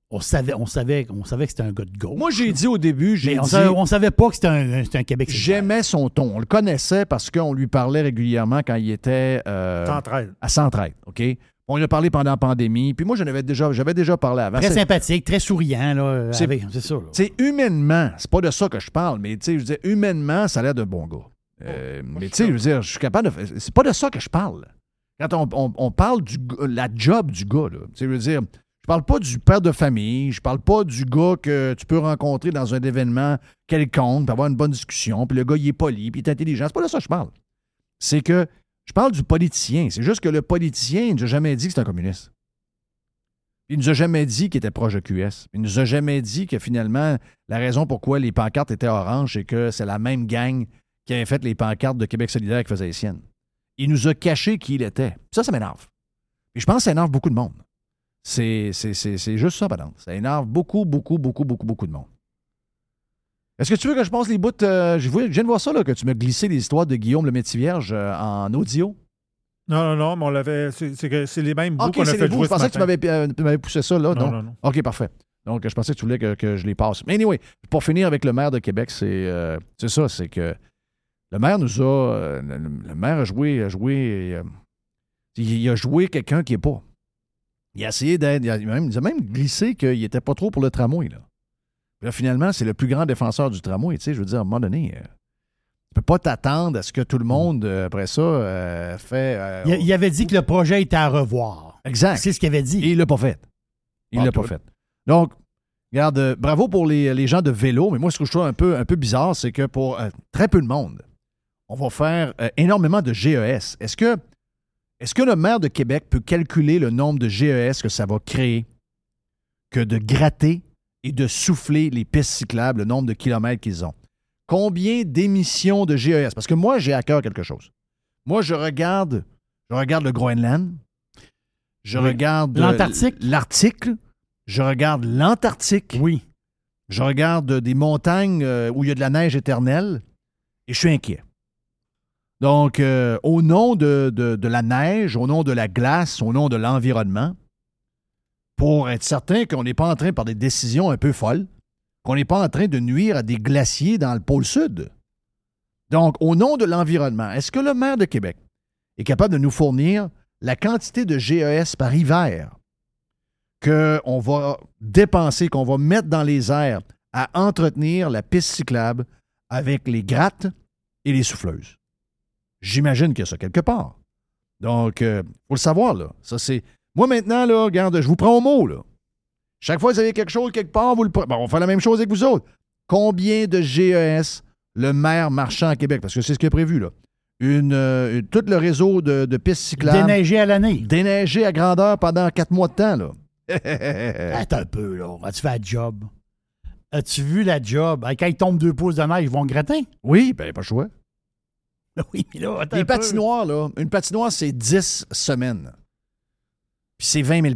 On savait, on savait, on savait que c'était un gars de gauche. Moi, j'ai dit au début, j'ai Mais on dit... savait, on savait pas que c'était un, c'était un Québec. J'aimais son ton. On le connaissait parce qu'on lui parlait régulièrement quand il était euh, Centraide. à Centraide. OK? On lui a parlé pendant la pandémie. Puis moi, j'en avais déjà, j'avais déjà parlé avant. Très C'est- sympathique, très souriant, là. C'est- avec- C'est ça, là. Sais, humainement, c'est pas de ça que je parle, mais tu sais, je veux dire, humainement, ça a l'air d'un bon gars. Euh, mais tu sais, je veux dire, je suis capable de. C'est pas de ça que je parle. Quand on, on- on parle du la job du gars, là, tu sais, je veux dire, je parle pas du père de famille, je parle pas du gars que tu peux rencontrer dans un événement quelconque, puis avoir une bonne discussion, puis le gars, il est poli, puis il est intelligent. C'est pas de ça que je parle. C'est que je parle du politicien. C'est juste que le politicien, il nous a jamais dit que c'est un communiste. Il nous a jamais dit qu'il était proche de QS. Il nous a jamais dit que finalement, la raison pourquoi les pancartes étaient oranges, c'est que c'est la même gang qui avait fait les pancartes de Québec solidaire qui faisait les siennes. Il nous a caché qui il était. Ça, ça m'énerve. Et je pense que ça énerve beaucoup de monde. C'est, juste ça, madame. Ça énerve beaucoup, beaucoup, beaucoup, beaucoup, beaucoup de monde. Est-ce que tu veux que je passe les bouts? euh, je, viens de voir ça, là, que tu m'as glissé les histoires de Guillaume le Métis Vierge euh, en audio? Non, non, non, mais on l'avait. C'est les mêmes bouts OK, qu'on a fait jouer Je pensais que tu matin. m'avais, euh, tu m'avais poussé ça, là. Non, Non, non, non. OK, parfait. Donc, je pensais que tu voulais que, que je les passe. Mais anyway, pour finir avec le maire de Québec, c'est, c'est ça, c'est que le maire nous a... le, maire a joué... A joué il, il a joué quelqu'un qui n'est pas. Il a essayé d'être... Il a même, il a même glissé qu'il n'était pas trop pour le tramway, là. Puis là, finalement, c'est le plus grand défenseur du tramway. Tu sais, je veux dire, à un moment donné... euh, tu peux pas t'attendre à ce que tout le monde, euh, après ça, euh, fait... euh, Il, il avait dit que le projet était à revoir. Exact. C'est ce qu'il avait dit. Et il l'a pas fait. Il Pas l'a pas fait. Donc, regarde, bravo pour les, les gens de vélo, mais moi, ce que je trouve un peu, un peu bizarre, c'est que pour très peu de monde, on va faire énormément de GES. Est-ce que, est-ce que le maire de Québec peut calculer le nombre de GES que ça va créer que de gratter et de souffler les pistes cyclables, le nombre de kilomètres qu'ils ont? Combien d'émissions de GES? Parce que moi, j'ai à cœur quelque chose. Moi, je regarde, je regarde le Groenland, je Oui. regarde euh, L'Antarctique. l'Arctique, je regarde l'Antarctique. Oui. Je regarde des montagnes euh, où il y a de la neige éternelle et je suis inquiet. Donc, euh, au nom de, la neige, au nom de la glace, au nom de l'environnement, pour être certain qu'on n'est pas en train, par des décisions un peu folles, qu'on n'est pas en train de nuire à des glaciers dans le pôle sud. Donc, au nom de l'environnement, est-ce que le maire de Québec est capable de nous fournir la quantité de GES par hiver qu'on va dépenser, qu'on va mettre dans les airs à entretenir la piste cyclable avec les grattes et les souffleuses? J'imagine qu'il y a ça quelque part. Donc, il faut le savoir, là. Ça, c'est. Moi, maintenant, là, regarde, je vous prends au mot, là. Chaque fois que vous avez quelque chose quelque part, vous le prenez. Bon, on fait la même chose avec vous autres. Combien de GES le maire marchand à Québec? Parce que c'est ce qui est prévu, là. Une, euh, tout le réseau de, de pistes cyclables. Déneigé à l'année. Déneigé à grandeur pendant quatre mois de temps, là. Attends un peu, là. As-tu fait la job? As-tu vu la job? Quand il tombe deux pouces de neige, ils vont gratter? Oui, ben pas le choix. Oui, mais là, attends Les patinoires, là, une patinoire, c'est 10 semaines. Puis c'est 20 000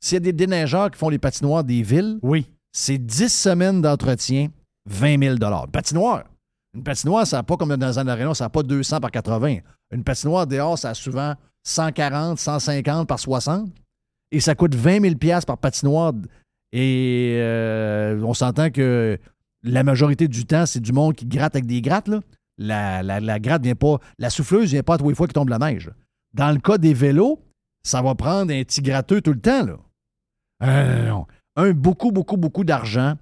S'il y a des déneigeurs qui font les patinoires des villes, oui. c'est 10 semaines d'entretien, 20 000 Une patinoire. Une patinoire, ça n'a pas comme dans un aréna, ça n'a pas 200 par 80. Une patinoire dehors, ça a souvent 140, 150 par 60. Et ça coûte 20 000 par patinoire. Et euh, on s'entend que la majorité du temps, c'est du monde qui gratte avec des grattes. Là. La, la, la gratte vient pas. La souffleuse vient pas à tous les fois qu'il tombe la neige. Dans le cas des vélos, ça va prendre un petit tout le temps. Là. Euh, non. Un beaucoup, beaucoup, beaucoup d'argent.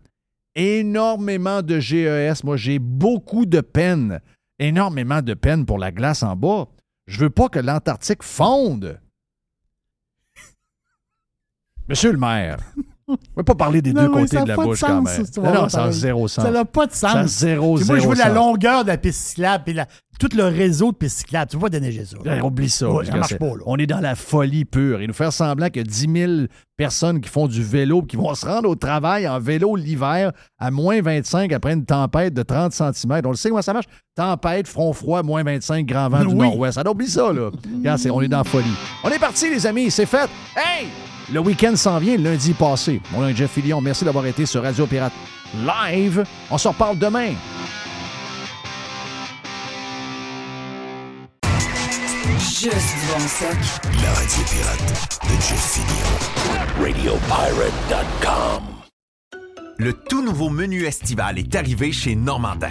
Énormément de GES. Moi, j'ai beaucoup de peine. Énormément de peine pour la glace en bas. Je veux pas que l'Antarctique fonde. Monsieur le maire, on ne peut pas parler des Non, deux côtés de la bouche sens, quand même. Non, ça a pareil. zéro sens. Ça n'a pas de sens. Ça a zéro, Puis moi, je zéro veux la longueur de la piste cyclable la- tout le réseau de pistes cyclables. Tu vas pas déneiger ça. Oublie ça. Ouais, ça que marche pas, là. On est dans la folie pure. Et nous faire semblant qu'il y a 10 000 personnes qui font du vélo qui vont se rendre au travail en vélo l'hiver à moins 25 après une tempête de 30 cm. On le sait comment ça marche. Tempête, front froid, moins 25, grand vent du Oui. nord-ouest. Alors oublie ça, là. Regarde, on est dans la folie. On est parti, les amis. C'est fait. Hey! Le week-end s'en vient lundi passé. Mon nom est Jeff Fillion. Merci d'avoir été sur Radio Pirate Live. On se reparle demain. Juste bon. La radio pirate de Jeff Fillion. RadioPirate.com Le tout nouveau menu estival est arrivé chez Normandin.